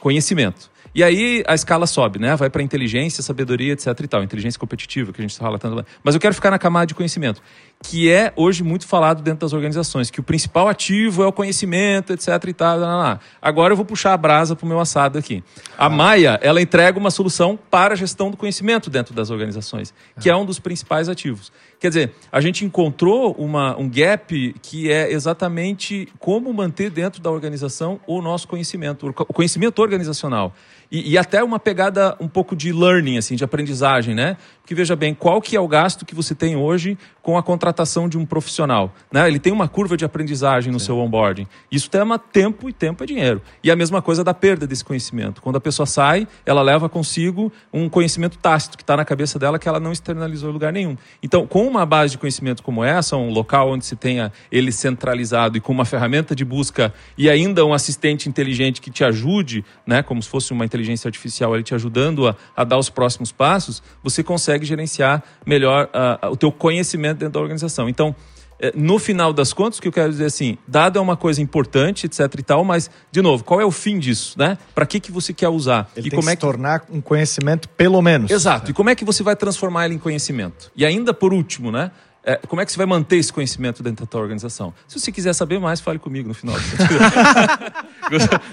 conhecimento. E aí a escala sobe, né? Vai para inteligência, sabedoria, etc e tal. Inteligência competitiva, que a gente fala tanto. Mas eu quero ficar na camada de conhecimento, que é hoje muito falado dentro das organizações, que o principal ativo é o conhecimento, etc e tal. Lá, lá. Agora eu vou puxar a brasa para o meu assado aqui. A Maia, ela entrega uma solução para a gestão do conhecimento dentro das organizações, que é um dos principais ativos. Quer dizer, a gente encontrou uma, um gap que é exatamente como manter dentro da organização o nosso conhecimento, o conhecimento organizacional. E, e, até uma pegada um pouco de learning, assim, de aprendizagem, né? Porque veja bem, qual que é o gasto que você tem hoje com a contratação de um profissional? Né? Ele tem uma curva de aprendizagem no Sim. seu onboarding. Isso tema tempo e tempo é dinheiro. E a mesma coisa da perda desse conhecimento. Quando a pessoa sai, ela leva consigo um conhecimento tácito que está na cabeça dela que ela não externalizou em lugar nenhum. Então, com uma base de conhecimento como essa, um local onde se tenha ele centralizado e com uma ferramenta de busca e ainda um assistente inteligente que te ajude, né, como se fosse uma inteligência artificial ali te ajudando a, a dar os próximos passos, você consegue gerenciar melhor uh, o teu conhecimento dentro da organização. Então, eh, no final das contas, o que eu quero dizer assim, dado é uma coisa importante, etc e tal, mas, de novo, qual é o fim disso, né? Para que, que você quer usar? Ele e como que é se tornar um conhecimento, pelo menos. Exato. E como é que você vai transformar ele em conhecimento? E ainda por último, né? É, como é que você vai manter esse conhecimento dentro da tua organização? Se você quiser saber mais, fale comigo no final.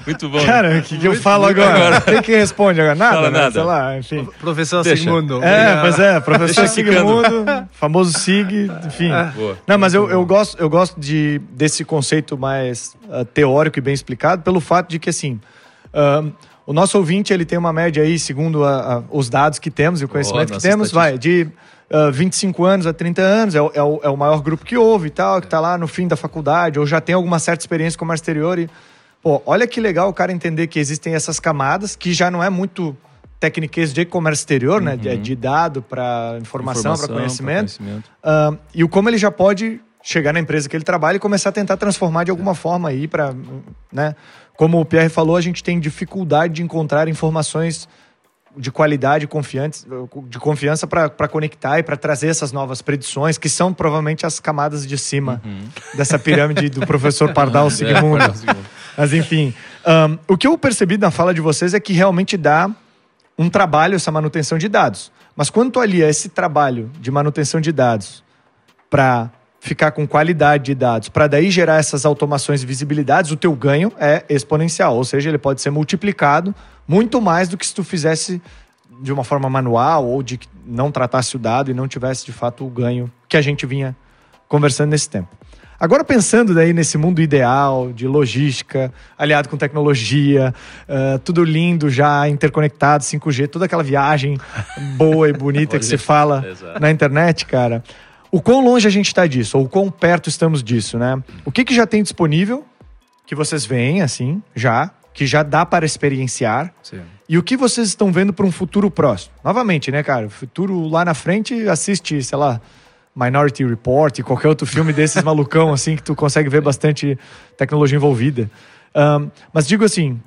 muito bom. Cara, o que, que eu fala muito agora? Quem que responde agora? Nada, Fala né? nada. Sei lá, enfim. Professor Deixa. Sigmundo. É, mas é, professor. Sigmundo, famoso Sig, enfim. Boa. Não, mas eu, eu gosto, eu gosto de, desse conceito mais ah, teórico e bem explicado pelo fato de que, assim, ah, o nosso ouvinte ele tem uma média aí, segundo a- a- os dados que temos e o conhecimento que nossa temos, vai de ah, 25 anos a 30 anos, é o, é o- é o maior grupo que ouve e tal, que tá lá no fim da faculdade, ou já tem alguma certa experiência com o comércio exterior e, pô, olha que legal o cara entender que existem essas camadas, que já não é muito tecniquez de comércio exterior, né, de, de dado para informação, para Informação, conhecimento, pra conhecimento. ah, e o como ele já pode chegar na empresa que ele trabalha e começar a tentar transformar de alguma forma aí para, né? Como o Pierre falou, a gente tem dificuldade de encontrar informações de qualidade, confiantes, de confiança para conectar e para trazer essas novas predições que são provavelmente as camadas de cima dessa pirâmide do professor Pardal Sigmundo. Pardal Sigmundo. Mas enfim, ahn, o que eu percebi na fala de vocês é que realmente dá um trabalho essa manutenção de dados. Mas quando tu alia esse trabalho de manutenção de dados para ficar com qualidade de dados, para daí gerar essas automações e visibilidades, o teu ganho é exponencial, ou seja, ele pode ser multiplicado muito mais do que se tu fizesse de uma forma manual ou de que não tratasse o dado e não tivesse de fato o ganho que a gente vinha conversando nesse tempo. Agora pensando daí nesse mundo ideal de logística, aliado com tecnologia, eh, tudo lindo já, interconectado, 5G, toda aquela viagem boa e bonita que se fala Exato. na internet, cara. O quão longe a gente está disso, ou o quão perto estamos disso, né? O que, que já tem disponível, que vocês veem, assim, já, que já dá para experienciar, Sim. e o que vocês estão vendo para um futuro próximo? Novamente, né, cara? Futuro lá na frente, assiste, sei lá, Minority Report, qualquer outro filme desses malucão, assim, que tu consegue ver bastante tecnologia envolvida. Ahn, mas digo assim,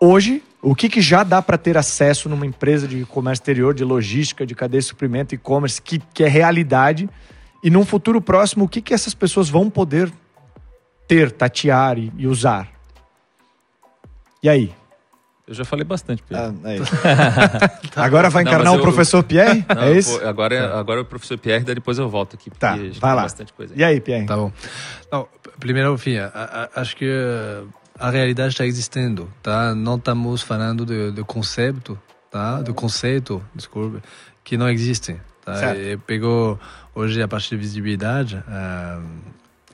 hoje, o que, que já dá para ter acesso numa empresa de comércio exterior, de logística, de cadeia de suprimento, e-commerce, que, que é realidade, e num futuro próximo, o que, que essas pessoas vão poder ter, tatear e, e usar? E aí? Eu já falei bastante, Pedro. Ah, isso. Agora vai Não, encarnar mas o eu- professor Pierre? Não, é isso? vou- agora, é- agora é o professor Pierre, daí depois eu volto aqui. Tá, vai lá. bastante coisa. aí. E aí, Pierre? Tá bom. Não, primeiro, enfim, a- a- acho que eh, a realidade está existindo, tá? Não estamos falando de, de conceito, tá? De conceito, desculpe, que não existem, tá? Certo. E pegou hoje a parte de visibilidade, eh,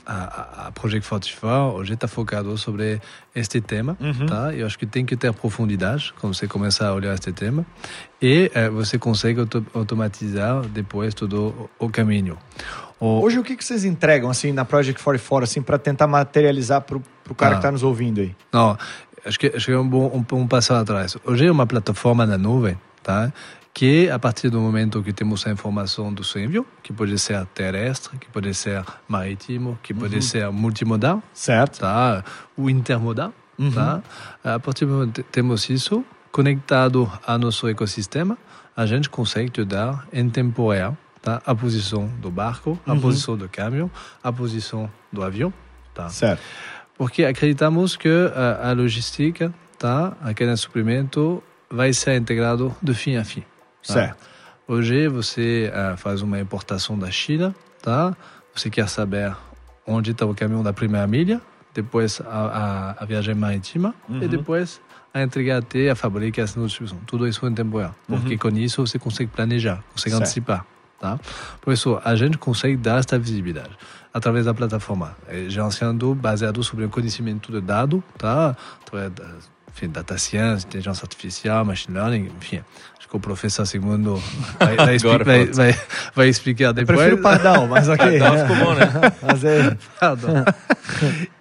a, a, Project 44 hoje está focado sobre este tema, tá? Eu acho que tem que ter profundidade quando você começar a olhar este tema e eh, você consegue auto automatizar depois todo o, o caminho. O- Hoje o que, que vocês entregam assim na Project 44 assim para tentar materializar pro, pro cara Ah. que tá nos ouvindo aí? Não, acho que, acho que é um bom um, um passo atrás. Hoje é uma plataforma na nuvem, tá? Que a partir do momento que temos a informação do seu envio, que pode ser terrestre, que pode ser marítimo, que pode ser multimodal, Certo. tá? O intermodal, tá? A partir do momento que temos isso conectado ao nosso ecossistema, a gente consegue te dar em tempo real, tá? A posição do barco, a posição do caminhão, a posição do avião, tá? Certo. Porque acreditamos que a, a logística, tá, a cadeia de suprimento, vai ser integrado de fim a fim. Tá? Certo. Hoje você ah, faz uma importação da China, tá? Você quer saber onde está o caminhão da primeira milha, depois a, a, a viagem marítima e depois a entrega até a fábrica e a distribuição. Tudo isso em tempo real. Porque com isso você consegue planejar, consegue Certo. antecipar. Tá? Por isso, a gente consegue dar esta visibilidade através da plataforma, gerenciando baseado sobre o conhecimento de dado, tá? Através da enfim, data science, inteligência artificial, machine learning, enfim. Acho que o professor Segundo vai, vai, expli- Agora vai, vai, vai explicar depois. Prefiro Pardal, mas ok. Pardal ficou bom, né? Mas é, Pardon.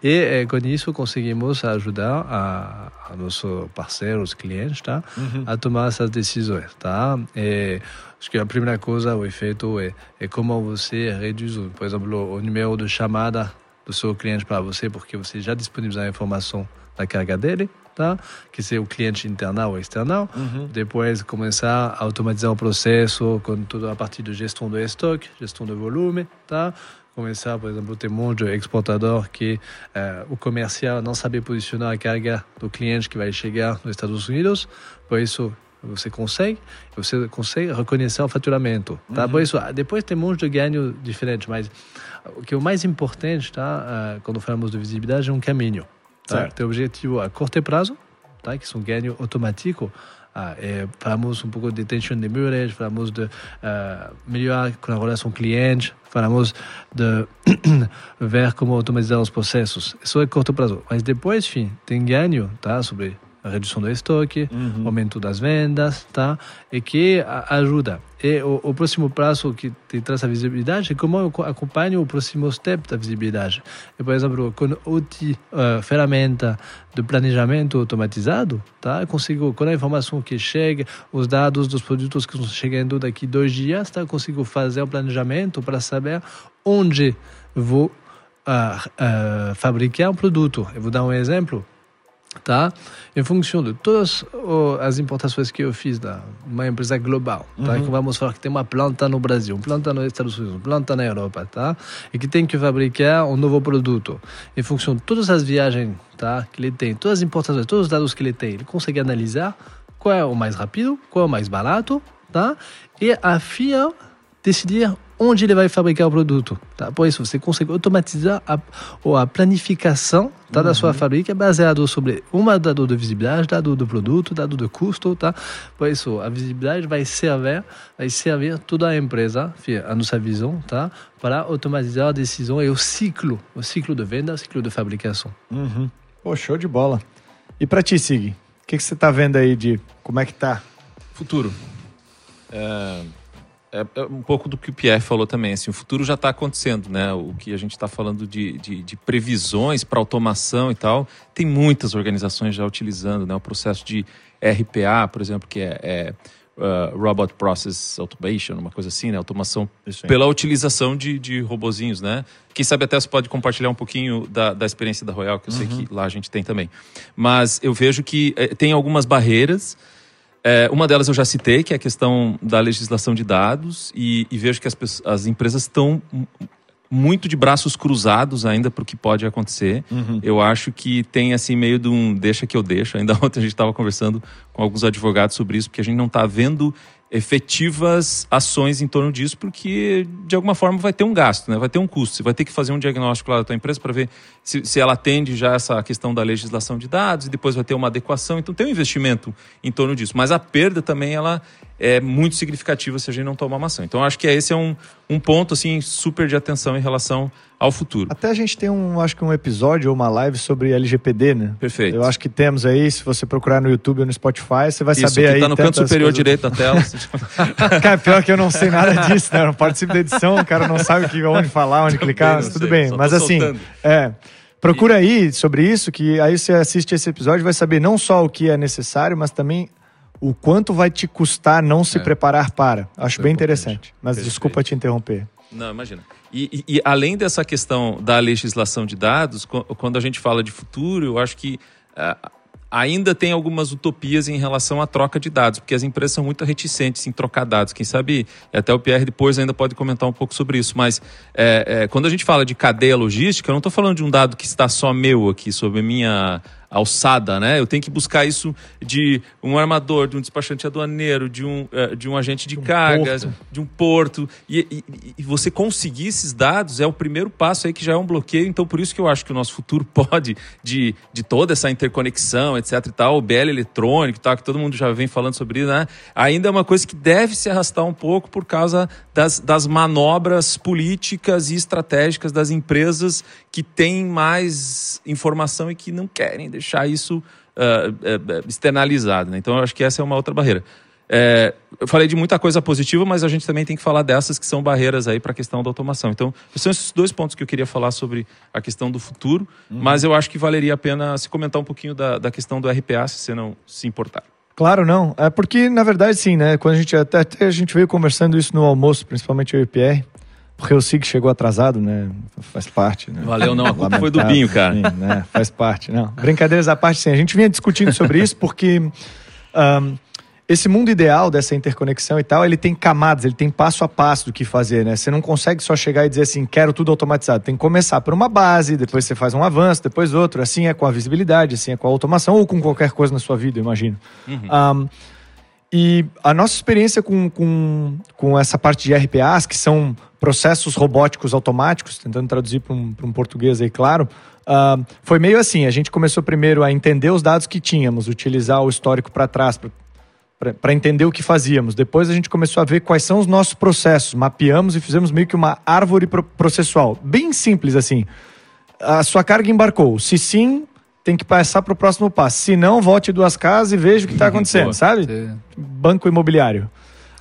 e eh, com isso conseguimos ajudar a, a nossos parceiros, clientes, tá? a tomar essas decisões, tá? E acho que a primeira coisa, o efeito é, é como você reduz, por exemplo, o número de chamada do seu cliente para você, porque você já disponibiliza a informação da carga dele, tá? Que seja o cliente internal ou external. Depois começar a automatizar o processo com toda a parte de gestão do estoque, gestão do volume, tá? Começar, por exemplo, tem um monte de exportador que eh, o comercial não sabe posicionar a carga do cliente que vai chegar nos Estados Unidos. Por isso, você consegue, você consegue reconhecer o faturamento, tá? Uhum. Por isso, depois tem um monte de ganho diferente, mas o que é o mais importante, tá? Quando falamos de visibilidade, é um caminho, tá? Certo. Tem objetivo a curto prazo, tá? Que são ganho automático. Ah, é, falamos um pouco de tension de demurrage, falamos de ah, melhorar com a relação cliente, falamos de ver como automatizar os processos. Isso é curto prazo. Mas depois, enfim, tem ganho, tá? Sobre a redução do estoque, aumento das vendas, tá? E que a- ajuda. E o, o próximo passo que te traz a visibilidade é como eu co- acompanho o próximo step da visibilidade. E, por exemplo, com outil, uh, ferramenta de planejamento automatizado, tá? Eu consigo, com a informação que chega, os dados dos produtos que estão chegando daqui dois dias, tá? Eu consigo fazer o planejamento para saber onde vou ah, ah, fabricar um produto. Eu vou dar um exemplo tá? Em função de todas as importações que eu fiz da uma empresa global, tá? Que vamos falar que tem uma planta no Brasil, uma planta nos Estados Unidos, uma planta na Europa, tá? E que tem que fabricar um novo produto. Em função de todas as viagens, tá? Que ele tem, todas as importações, todos os dados que ele tem, ele consegue analisar qual é o mais rápido, qual é o mais barato, tá? E afia decidir onde ele vai fabricar o produto. Tá? Por isso, você consegue automatizar a, ou a planificação tá, da sua fábrica baseado sobre uma dado de visibilidade, dado do produto, dado de custo. Tá? Por isso, a visibilidade vai servir, vai servir toda a empresa, a nossa visão, tá? para automatizar a decisão e o ciclo, o ciclo de venda, o ciclo de fabricação. Uhum. Pô, show de bola. E pra ti, Sig, o que, que você tá vendo aí de como é que tá? Futuro. É, é- é um pouco do que o Pierre falou também. Assim, o futuro já está acontecendo, né? O que a gente está falando de, de, de previsões para automação e tal, tem muitas organizações já utilizando, né? O processo de RPA, por exemplo, que é, é, uh, Robot Process Automation, uma coisa assim, né? Automação pela utilização de, de robozinhos, né? Quem sabe até você pode compartilhar um pouquinho da, da experiência da Royal, que eu sei que lá a gente tem também. Mas eu vejo que eh, tem algumas barreiras. É, uma delas eu já citei, que é a questão da legislação de dados, e, e vejo que as, as empresas estão muito de braços cruzados ainda para o que pode acontecer. Eu acho que tem assim meio de um deixa que eu deixo. Ainda ontem a gente estava conversando com alguns advogados sobre isso, porque a gente não está vendo efetivas ações em torno disso, porque de alguma forma vai ter um gasto, né? vai ter um custo. Você vai ter que fazer um diagnóstico lá da tua empresa para ver se, se ela atende já essa questão da legislação de dados e depois vai ter uma adequação. Então tem um investimento em torno disso. Mas a perda também ela é muito significativa se a gente não tomar uma ação. Então acho que esse é um, um ponto assim super de atenção em relação ao futuro. Até a gente tem um, acho que um episódio ou uma live sobre LGPD, né? Perfeito. Eu acho que temos aí, se você procurar no YouTube ou no Spotify, você vai Isso saber aí. tá no canto superior coisas. direito da tela. Cara, pior que eu não sei nada disso, né? Eu não participo da edição, o cara não sabe que, onde falar, onde clicar, mas tudo sei, bem. Mas assim, soltando. é. Procura aí sobre isso, que aí você assiste esse episódio e vai saber não só o que é necessário, mas também o quanto vai te custar não se É. preparar para. Acho é bem importante. interessante. Mas Perfeito. desculpa te interromper. Não, imagina. E, e- e além dessa questão da legislação de dados, quando a gente fala de futuro, eu acho que ah, ainda tem algumas utopias em relação à troca de dados, porque as empresas são muito reticentes em trocar dados. Quem sabe, até o Pierre depois ainda pode comentar um pouco sobre isso, mas é, é, quando a gente fala de cadeia logística, eu não estou falando de um dado que está só meu aqui, sobre a minha alçada, né? Eu tenho que buscar isso de um armador, de um despachante aduaneiro, de um, eh, de um agente de um cargas, porto. de um porto. E, e- e você conseguir esses dados é o primeiro passo aí que já é um bloqueio. Então, por isso que eu acho que o nosso futuro pode, de, de toda essa interconexão, etc e tal, o BL eletrônico tal, que todo mundo já vem falando sobre isso, né? Ainda é uma coisa que deve se arrastar um pouco por causa das, das manobras políticas e estratégicas das empresas que têm mais informação e que não querem deixar isso eh, externalizado. Né? Então, eu acho que essa é uma outra barreira. É, eu falei de muita coisa positiva, mas a gente também tem que falar dessas que são barreiras aí para a questão da automação. Então, são esses dois pontos que eu queria falar sobre a questão do futuro, mas eu acho que valeria a pena se comentar um pouquinho da, da questão do RPA, se você não se importar. Claro, não. É porque, na verdade, sim, né? Quando a gente até, até a gente veio conversando isso no almoço, principalmente eu e o Pierre, porque o SIG chegou atrasado, né? Faz parte, né? Valeu, não. A culpa foi do Binho, cara. sim, né? Faz parte, não. Brincadeiras à parte, sim. A gente vinha discutindo sobre isso porque ahm, esse mundo ideal dessa interconexão e tal, ele tem camadas, ele tem passo a passo do que fazer, né? Você não consegue só chegar e dizer assim, quero tudo automatizado. Tem que começar por uma base, depois você faz um avanço, depois outro. Assim é com a visibilidade, assim é com a automação ou com qualquer coisa na sua vida, imagino. Ahm, E a nossa experiência com, com, com essa parte de RPAs, que são processos robóticos automáticos, tentando traduzir para um, um português aí, claro, uh, foi meio assim. A gente começou primeiro a entender os dados que tínhamos, utilizar o histórico para trás, para entender o que fazíamos. Depois a gente começou a ver quais são os nossos processos, mapeamos e fizemos meio que uma árvore processual. Bem simples assim. A sua carga embarcou. Se sim, tem que passar para o próximo passo. Se não, volte duas casas e veja o que está acontecendo, sabe? Sim. Banco imobiliário.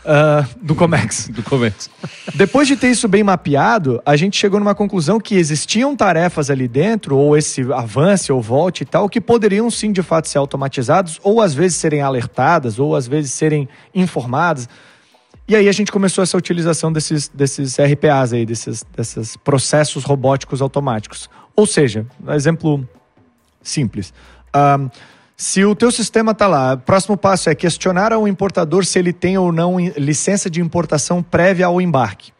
Uh, do Comex. do Comex. Depois de ter isso bem mapeado, a gente chegou numa conclusão que existiam tarefas ali dentro, ou esse avance ou volte e tal, que poderiam sim de fato ser automatizados, ou às vezes serem alertadas, ou às vezes serem informadas. E aí a gente começou essa utilização desses, desses RPAs aí, desses, desses processos robóticos automáticos. Ou seja, um exemplo simples. Um, se o teu sistema está lá, o próximo passo é questionar ao importador se ele tem ou não licença de importação prévia ao embarque.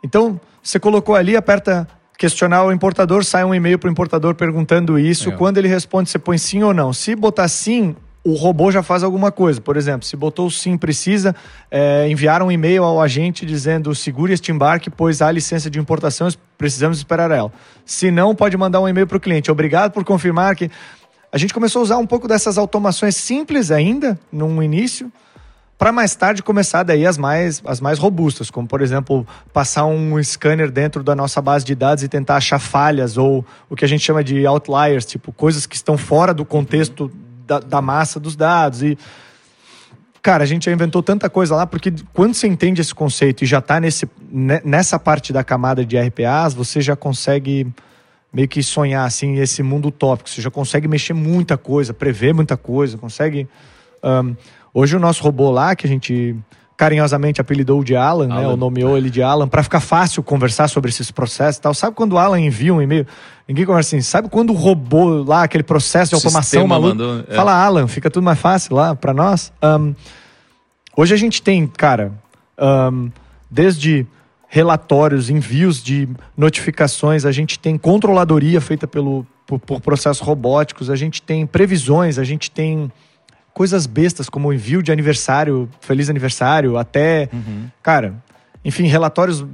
Então, você colocou ali, aperta questionar o importador, sai um e-mail para o importador perguntando isso. É. Quando ele responde, você põe sim ou não. Se botar sim, o robô já faz alguma coisa. Por exemplo, se botou sim precisa, é, enviar um e-mail ao agente dizendo segure este embarque, pois há licença de importação, precisamos esperar ela. Se não, pode mandar um e-mail para o cliente. Obrigado por confirmar que. A gente começou a usar um pouco dessas automações simples ainda, no início, para mais tarde começar daí as mais, as mais robustas, como por exemplo, passar um scanner dentro da nossa base de dados e tentar achar falhas ou o que a gente chama de outliers, tipo coisas que estão fora do contexto da, da massa dos dados e cara, a gente já inventou tanta coisa lá, porque quando você entende esse conceito e já está nesse, nessa parte da camada de RPAs, você já consegue meio que sonhar assim esse mundo utópico. Você já consegue mexer muita coisa, prever muita coisa, consegue. Um, hoje o nosso robô lá que a gente carinhosamente apelidou de Alan, Alan. né? Ou nomeou ele de Alan para ficar fácil conversar sobre esses processos e tal. Sabe quando o Alan envia um e-mail? Ninguém conversa assim. Sabe quando o robô lá, aquele processo de automação maluco, mandou, é. fala Alan, fica tudo mais fácil lá para nós. Um, hoje a gente tem, cara, um, desde relatórios, envios de notificações, a gente tem controladoria feita pelo, por, por, processos robóticos, a gente tem previsões, a gente tem coisas bestas como envio de aniversário, feliz aniversário, até, uhum. cara, enfim, relatórios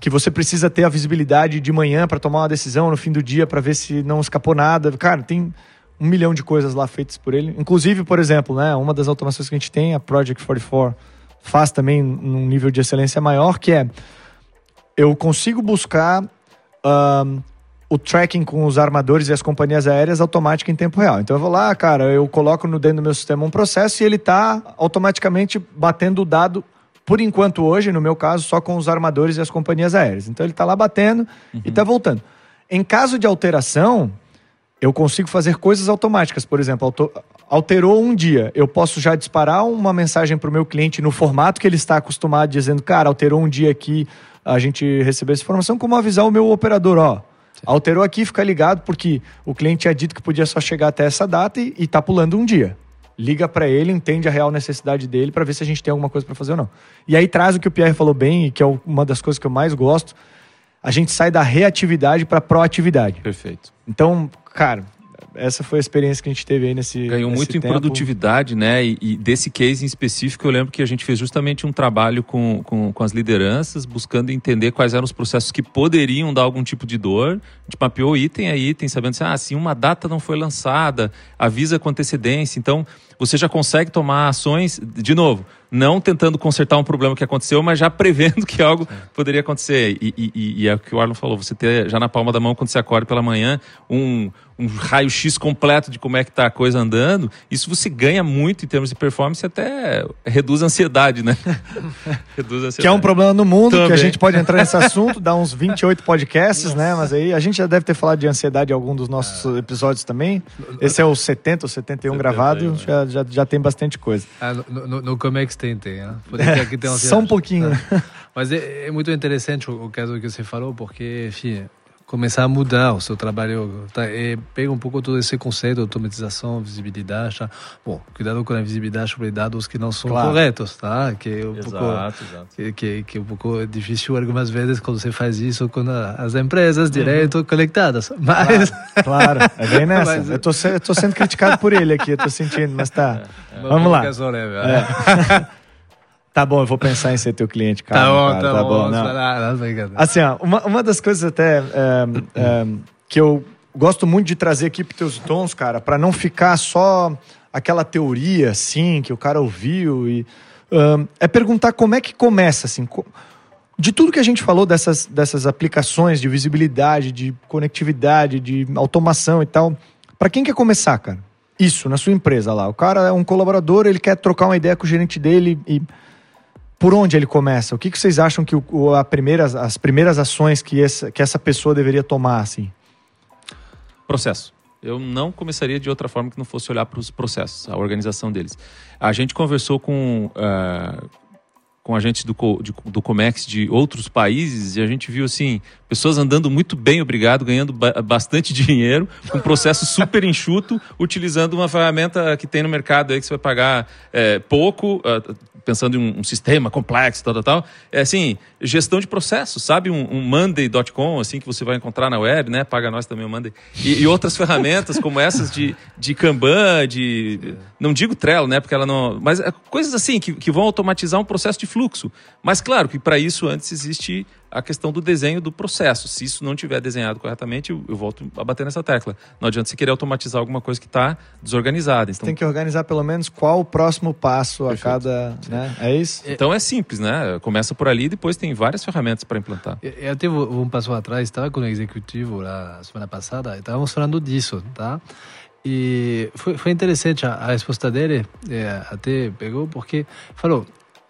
que você precisa ter a visibilidade de manhã para tomar uma decisão no fim do dia para ver se não escapou nada. Cara, tem um milhão de coisas lá feitas por ele. Inclusive, por exemplo, né, uma das automações que a gente tem, a Project 44, faz também num nível de excelência maior, que é eu consigo buscar um, o tracking com os armadores e as companhias aéreas automático em tempo real. Então eu vou lá, cara, eu coloco no dentro do meu sistema um processo e ele está automaticamente batendo o dado, por enquanto hoje, no meu caso, só com os armadores e as companhias aéreas. Então ele está lá batendo uhum. e está voltando. Em caso de alteração, eu consigo fazer coisas automáticas. Por exemplo, alterou um dia, eu posso já disparar uma mensagem para o meu cliente no formato que ele está acostumado, dizendo, cara, alterou um dia aqui, a gente recebeu essa informação, como avisar o meu operador, ó, alterou aqui, fica ligado, porque o cliente tinha dito que podia só chegar até essa data e, está pulando um dia. Liga para ele, entende a real necessidade dele para ver se a gente tem alguma coisa para fazer ou não. E aí traz o que o Pierre falou bem, e que é uma das coisas que eu mais gosto, a gente sai da reatividade para proatividade. Perfeito. Então, cara, essa foi a experiência que a gente teve aí nesse. Ganhou nesse muito tempo. em produtividade, né? E, e, desse case em específico, eu lembro que a gente fez justamente um trabalho com, com, com, as lideranças, buscando entender quais eram os processos que poderiam dar algum tipo de dor. A gente mapeou item a item, sabendo assim, ah, se uma data não foi lançada, avisa com antecedência. Então, você já consegue tomar ações, de novo, não tentando consertar um problema que aconteceu, mas já prevendo que algo poderia acontecer. E, e, e, é o que o Arlon falou, você ter já na palma da mão, quando você acorda pela manhã, um, um raio-x completo de como é que está a coisa andando, isso você ganha muito em termos de performance e até reduz a ansiedade, né? reduz a ansiedade. Que é um problema no mundo, Também. que a gente pode entrar nesse assunto, dá uns 28 podcasts, Nossa. né? Mas aí a gente já deve ter falado de ansiedade em algum dos nossos episódios também. Esse é o 70 ou 71 70 gravado, aí, já, já, já tem bastante coisa. Ah, no, no, no Comex Né? Só um pouquinho, né? Mas é, é, muito interessante o, o caso que você falou, porque, enfim, começar a mudar o seu trabalho. Tá? E pega um pouco todo esse conceito de automatização, visibilidade. Tá? Bom, cuidado com a visibilidade sobre dados que não são Claro. corretos, tá? Que é um Exato, pouco exato. que, que, que é um pouco difícil algumas vezes quando você faz isso com as empresas direto conectadas. Mas Claro, é bem nessa. Mas- Eu, tô, eu tô sendo criticado por ele aqui, eu tô sentindo, mas tá. Vamos lá. É. Tá bom, eu vou pensar em ser teu cliente, Tá calma, bom, cara, tá, bom. não. Não. Assim, ó, uma, uma das coisas até é, é, que eu gosto muito de trazer aqui para teus tons, cara, para não ficar só aquela teoria, assim, que o cara ouviu e ahn, é perguntar como é que começa, assim, de tudo que a gente falou dessas, dessas aplicações de visibilidade, de conectividade, de automação e tal, para quem quer começar, cara? Isso, na sua empresa lá. O cara é um colaborador, ele quer trocar uma ideia com o gerente dele e por onde ele começa? O que, que vocês acham que o, a primeiras, as primeiras ações que essa, que essa pessoa deveria tomar, assim? Processo. Eu não começaria de outra forma que não fosse olhar para os processos, a organização deles. A gente conversou com, ah, com agentes do, de- do Comex de outros países e a gente viu assim pessoas andando muito bem, obrigado, ganhando ba- bastante dinheiro, com um processo super enxuto, utilizando uma ferramenta que tem no mercado aí que você vai pagar eh, pouco, ah, pensando em um, um sistema complexo, tal, tal, tal. É assim, gestão de processos, sabe? Um, um Monday.com, assim, que você vai encontrar na web, né? Paga nós também o Monday. E, e outras ferramentas como essas de, de Kanban, de... Não digo Trello, né? Porque ela não... Mas é coisas assim, que, que vão automatizar um processo de fluxo. Mas claro que para isso antes existe a questão do desenho do processo. Se isso não tiver desenhado corretamente, eu, eu volto a bater nessa tecla. Não adianta você querer automatizar alguma coisa que está desorganizada. Então, Tem que organizar pelo menos qual o próximo passo a Perfeito. cada. Né? É isso? então é simples, né? Começa por ali e depois tem várias ferramentas para implantar. Eu eu até vou, vou um passo atrás, estava com o executivo lá semana passada, estávamos falando disso, tá? E foi, foi interessante a, a resposta dele, é, até pegou, porque falou,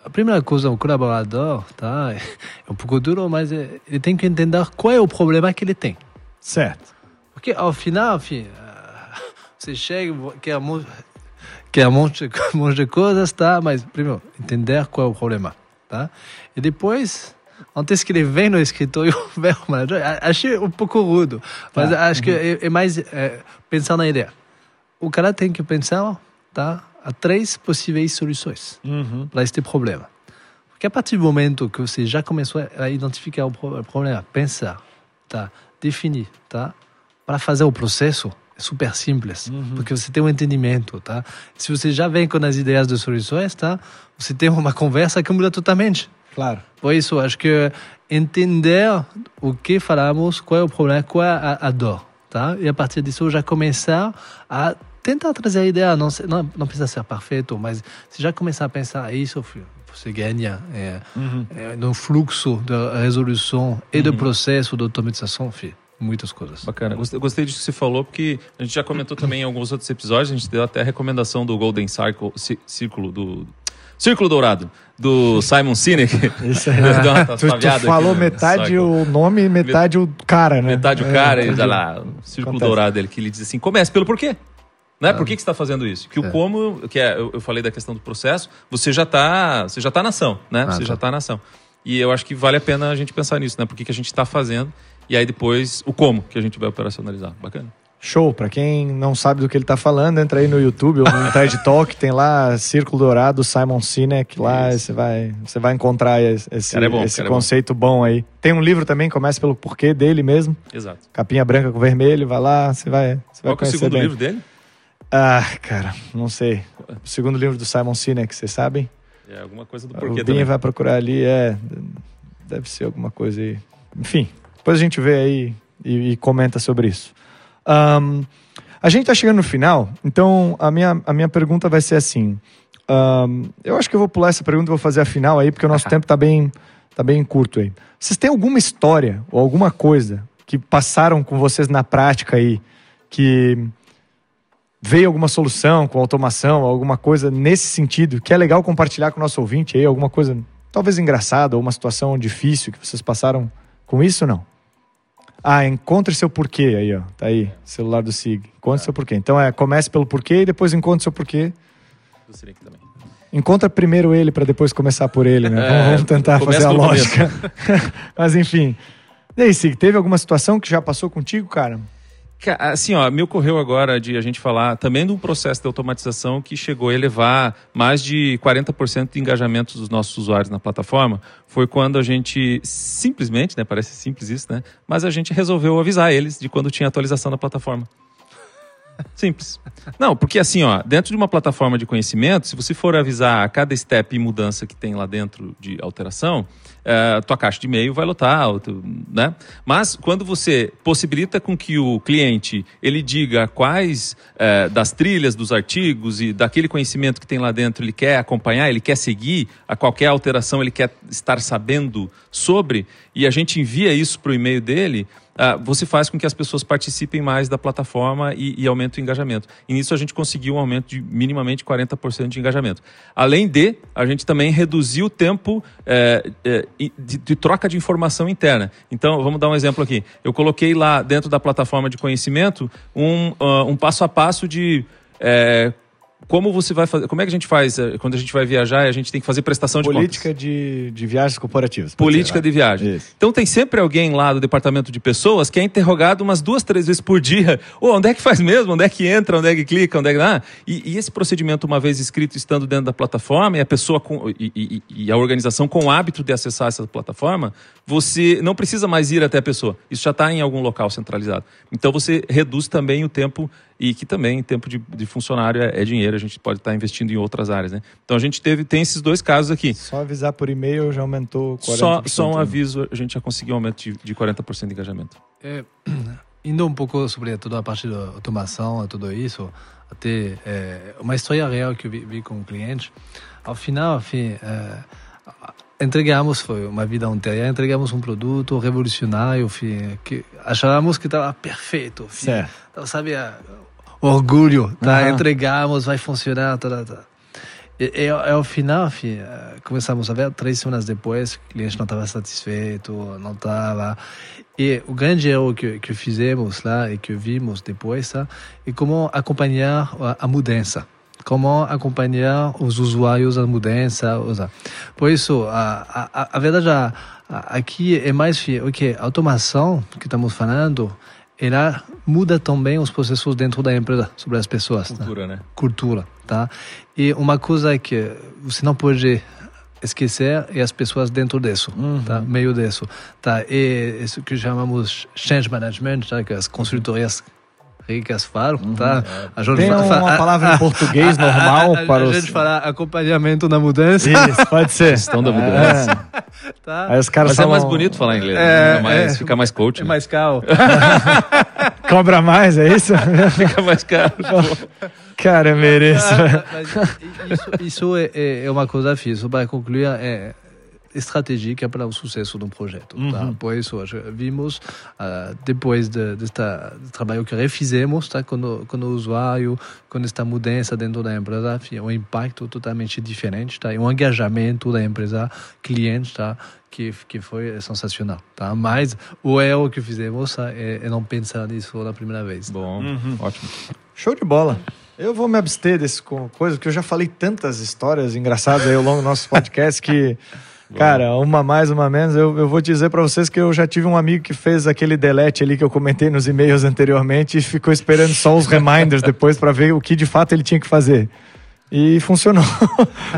a primeira coisa, o colaborador, tá? É um pouco duro, mas é, ele tem que entender qual é o problema que ele tem. Certo. Porque ao final, enfim, ah, você chega, quer monte, quer um monte, um monte de coisas, tá? Mas primeiro, entender qual é o problema, tá? E depois, antes que ele venha no escritório ver o manager, a- achei um pouco rudo, mas Tá. acho que é, é mais é, pensar na ideia. O cara tem que pensar, tá? A três possíveis soluções Uhum. para este problema. Porque a partir do momento que você já começou a identificar o pro- o problema, pensar, tá, definir, tá, para fazer o processo é super simples, porque você tem um entendimento, tá. Se você já vem com as ideias de soluções, tá, você tem uma conversa que muda totalmente. Claro. Por isso, acho que entender o que falamos, qual é o problema, qual é a, a dor, tá? E a partir disso já começar a tentar trazer a ideia, não, não, não precisa ser perfeito, mas se já começar a pensar isso, filho, você ganha é, é, no fluxo de resolução e do processo de automatização, filho, muitas coisas. Bacana. Gostei, gostei disso que você falou, porque a gente já comentou também em alguns outros episódios, a gente deu até a recomendação do Golden Circle, Cí- Círculo do. Círculo Dourado, do Simon Sinek. Isso aí. Uma Tu, tu aqui falou no metade Circle. o nome e metade o cara, né? Metade o É, cara, e entendi. dá lá, o Círculo Acontece. Dourado dele, que ele diz assim: comece pelo porquê. Né? Por que, que você está fazendo isso? Que o É. como, que é, eu, eu falei da questão do processo, você já está você já tá na ação, né? Ah, você tá. já está na ação. E eu acho que vale a pena a gente pensar nisso, né? Por que, que a gente está fazendo e aí depois o como que a gente vai operacionalizar. Bacana. Show. Pra quem não sabe do que ele tá falando, entra aí no YouTube ou no TED Talk, tem lá Círculo Dourado, Simon Sinek, lá Isso. você vai, você vai encontrar esse, é bom, esse cara é bom. conceito bom. aí. Tem um livro também, começa pelo porquê dele mesmo, Exato. capinha branca com vermelho, vai lá, você vai, você vai Qual é o segundo bem. livro dele? Ah, cara, não sei. O segundo livro do Simon Sinek, vocês sabem? É alguma coisa do o porquê Binho também. vai procurar ali, é. Deve ser alguma coisa aí. Enfim, depois a gente vê aí e, e comenta sobre isso. Ahn, a gente tá chegando no final, então a minha, a minha pergunta vai ser assim. ahn, eu acho que eu vou pular essa pergunta e vou fazer a final aí, porque o nosso tempo tá bem, tá bem curto aí. Vocês têm alguma história ou alguma coisa que passaram com vocês na prática aí que veio alguma solução com automação, alguma coisa nesse sentido, que é legal compartilhar com o nosso ouvinte aí, alguma coisa talvez engraçada ou uma situação difícil que vocês passaram com isso ou não? Ah, encontre seu porquê aí, ó. Tá aí, celular do SIG. Encontre seu porquê. Então é, comece pelo porquê e depois encontre seu porquê. Do também. Encontra primeiro ele para depois começar por ele, né? É, vamos, tentar fazer a lógica. Mas enfim, E aí, Sig, teve alguma situação que já passou contigo, cara? Assim, ó, me ocorreu agora de a gente falar também de um processo de automatização que chegou a elevar mais de 40% de engajamento dos nossos usuários na plataforma. Foi quando a gente simplesmente, né, parece simples isso, né, mas a gente resolveu avisar eles de quando tinha atualização da plataforma. Simples. Não, porque assim, ó, dentro de uma plataforma de conhecimento, se você for avisar a cada step e mudança que tem lá dentro de alteração, é, tua caixa de e-mail vai lotar, né? Mas quando você possibilita com que o cliente ele diga quais é, das trilhas dos artigos e daquele conhecimento que tem lá dentro ele quer acompanhar, ele quer seguir, a qualquer alteração ele quer estar sabendo sobre, e a gente envia isso para o e-mail dele, uh, você faz com que as pessoas participem mais da plataforma e, e aumente o engajamento. E nisso a gente conseguiu um aumento de minimamente 40% de engajamento. Além de, a gente também reduziu o tempo é, é, de, de, troca de informação interna. Então, vamos dar um exemplo aqui. Eu coloquei lá dentro da plataforma de conhecimento um, uh, um passo a passo de é, como você vai fazer? Como é que a gente faz eh, quando a gente vai viajar e a gente tem que fazer prestação de Política contas? de, de viagens corporativas. Política ser, de viagem. Isso. Então tem sempre alguém lá do departamento de pessoas que é interrogado umas duas, três vezes por dia. Oh, onde é que faz mesmo? Onde é que entra? Onde é que clica? Onde é que... Ah, e, e esse procedimento, uma vez escrito, estando dentro da plataforma, e a pessoa com, e, e, e a organização com o hábito de acessar essa plataforma, você não precisa mais ir até a pessoa. Isso já está em algum local centralizado. Então você reduz também o tempo e que também tempo de, de funcionário é, é, dinheiro, a gente pode estar tá investindo em outras áreas, né? Então a gente teve tem esses dois casos aqui. Só avisar por e-mail já aumentou 40%. Só, só um aviso, a gente já conseguiu um aumento de, de 40% de engajamento. É, indo um pouco sobre toda a parte da automação tudo isso, até é, uma história real que eu vi, vi com um cliente. Ao final, enfim, é, entregamos, foi uma vida inteira, entregamos um produto revolucionário, enfim, que achávamos que estava perfeito. Enfim, certo. Então, sabe, orgulho, tá? Uhum. Entregamos, vai funcionar, tá, tá. tá. E, ao final, enfim, eh, começamos a ver, três semanas depois, o cliente não estava satisfeito, não estava. E o grande erro que, que fizemos lá e que vimos depois tá? é como acompanhar a, a mudança como acompanhar os usuários à mudança. Por isso, a, a, a verdade a, a, aqui é mais ok, a automação que estamos falando, ela muda também os processos dentro da empresa sobre as pessoas. Tá? Cultura, tá? né? Cultura, tá? E uma coisa que você não pode esquecer é as pessoas dentro disso, uhum. tá? Meio disso, tá? E isso que chamamos change management, tá? Que as consultorias ricas falam, uhum. tá? A gente Tem uma fala, palavra em português normal a, a, para a os... gente falar acompanhamento na mudança. Isso, pode ser. Gestão da mudança. É. Tá. Aí os caras Mas falam... é mais bonito falar inglês, é, né? mais, é, fica mais coach. É né? mais caro. Cobra mais, é isso? fica mais caro. Cara, mereço. isso, isso é, é, é, uma coisa fixa. Para concluir, é, estratégica para o sucesso do projeto. Tá? Uhum. Por isso, vimos, uh, depois de, de trabalho que refizemos tá? com, o, com o usuário, com esta mudança dentro da empresa, um impacto totalmente diferente, tá? e um engajamento da empresa cliente tá? que, que foi sensacional. Tá? Mas o erro que fizemos tá? é, é não pensar nisso na primeira vez. Bom, uhum. ótimo. Show de bola. Eu vou me abster desse coisa, porque eu já falei tantas histórias engraçadas aí ao longo do nosso podcast que Cara, uma mais, uma menos. Eu, eu vou dizer para vocês que eu já tive um amigo que fez aquele delete ali que eu comentei nos e-mails anteriormente e ficou esperando só os reminders depois para ver o que de fato ele tinha que fazer. E funcionou.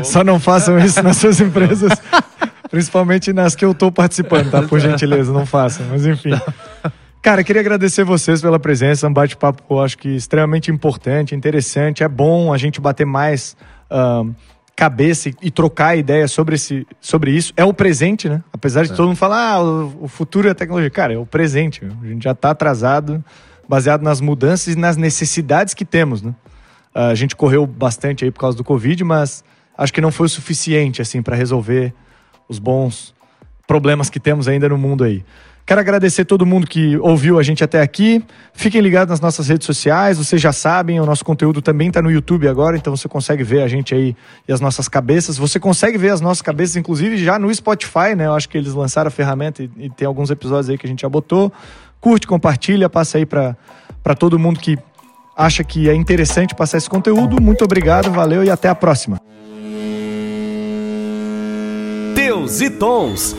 só não façam isso nas suas empresas, principalmente nas que eu estou participando, tá? Por gentileza, não façam. Mas enfim. Cara, queria agradecer vocês pela presença. Um bate-papo, eu acho que extremamente importante, interessante. É bom a gente bater mais. Uh, cabeça e, trocar ideia sobre, esse, sobre isso. É o presente, né? Apesar de é. todo mundo falar, ah, o, futuro é a tecnologia. Cara, é o presente. A gente já está atrasado, baseado nas mudanças e nas necessidades que temos, né? A gente correu bastante aí por causa do Covid, mas acho que não foi o suficiente, assim, para resolver os bons problemas que temos ainda no mundo aí. Quero agradecer todo mundo que ouviu a gente até aqui. Fiquem ligados nas nossas redes sociais, vocês já sabem, o nosso conteúdo também está no YouTube agora, então você consegue ver a gente aí e as nossas cabeças. Você consegue ver as nossas cabeças, inclusive, já no Spotify, né? Eu acho que eles lançaram a ferramenta e, e tem alguns episódios aí que a gente já botou. Curte, compartilha, passa aí para todo mundo que acha que é interessante passar esse conteúdo. Muito obrigado, valeu e até a próxima. Deus e Tons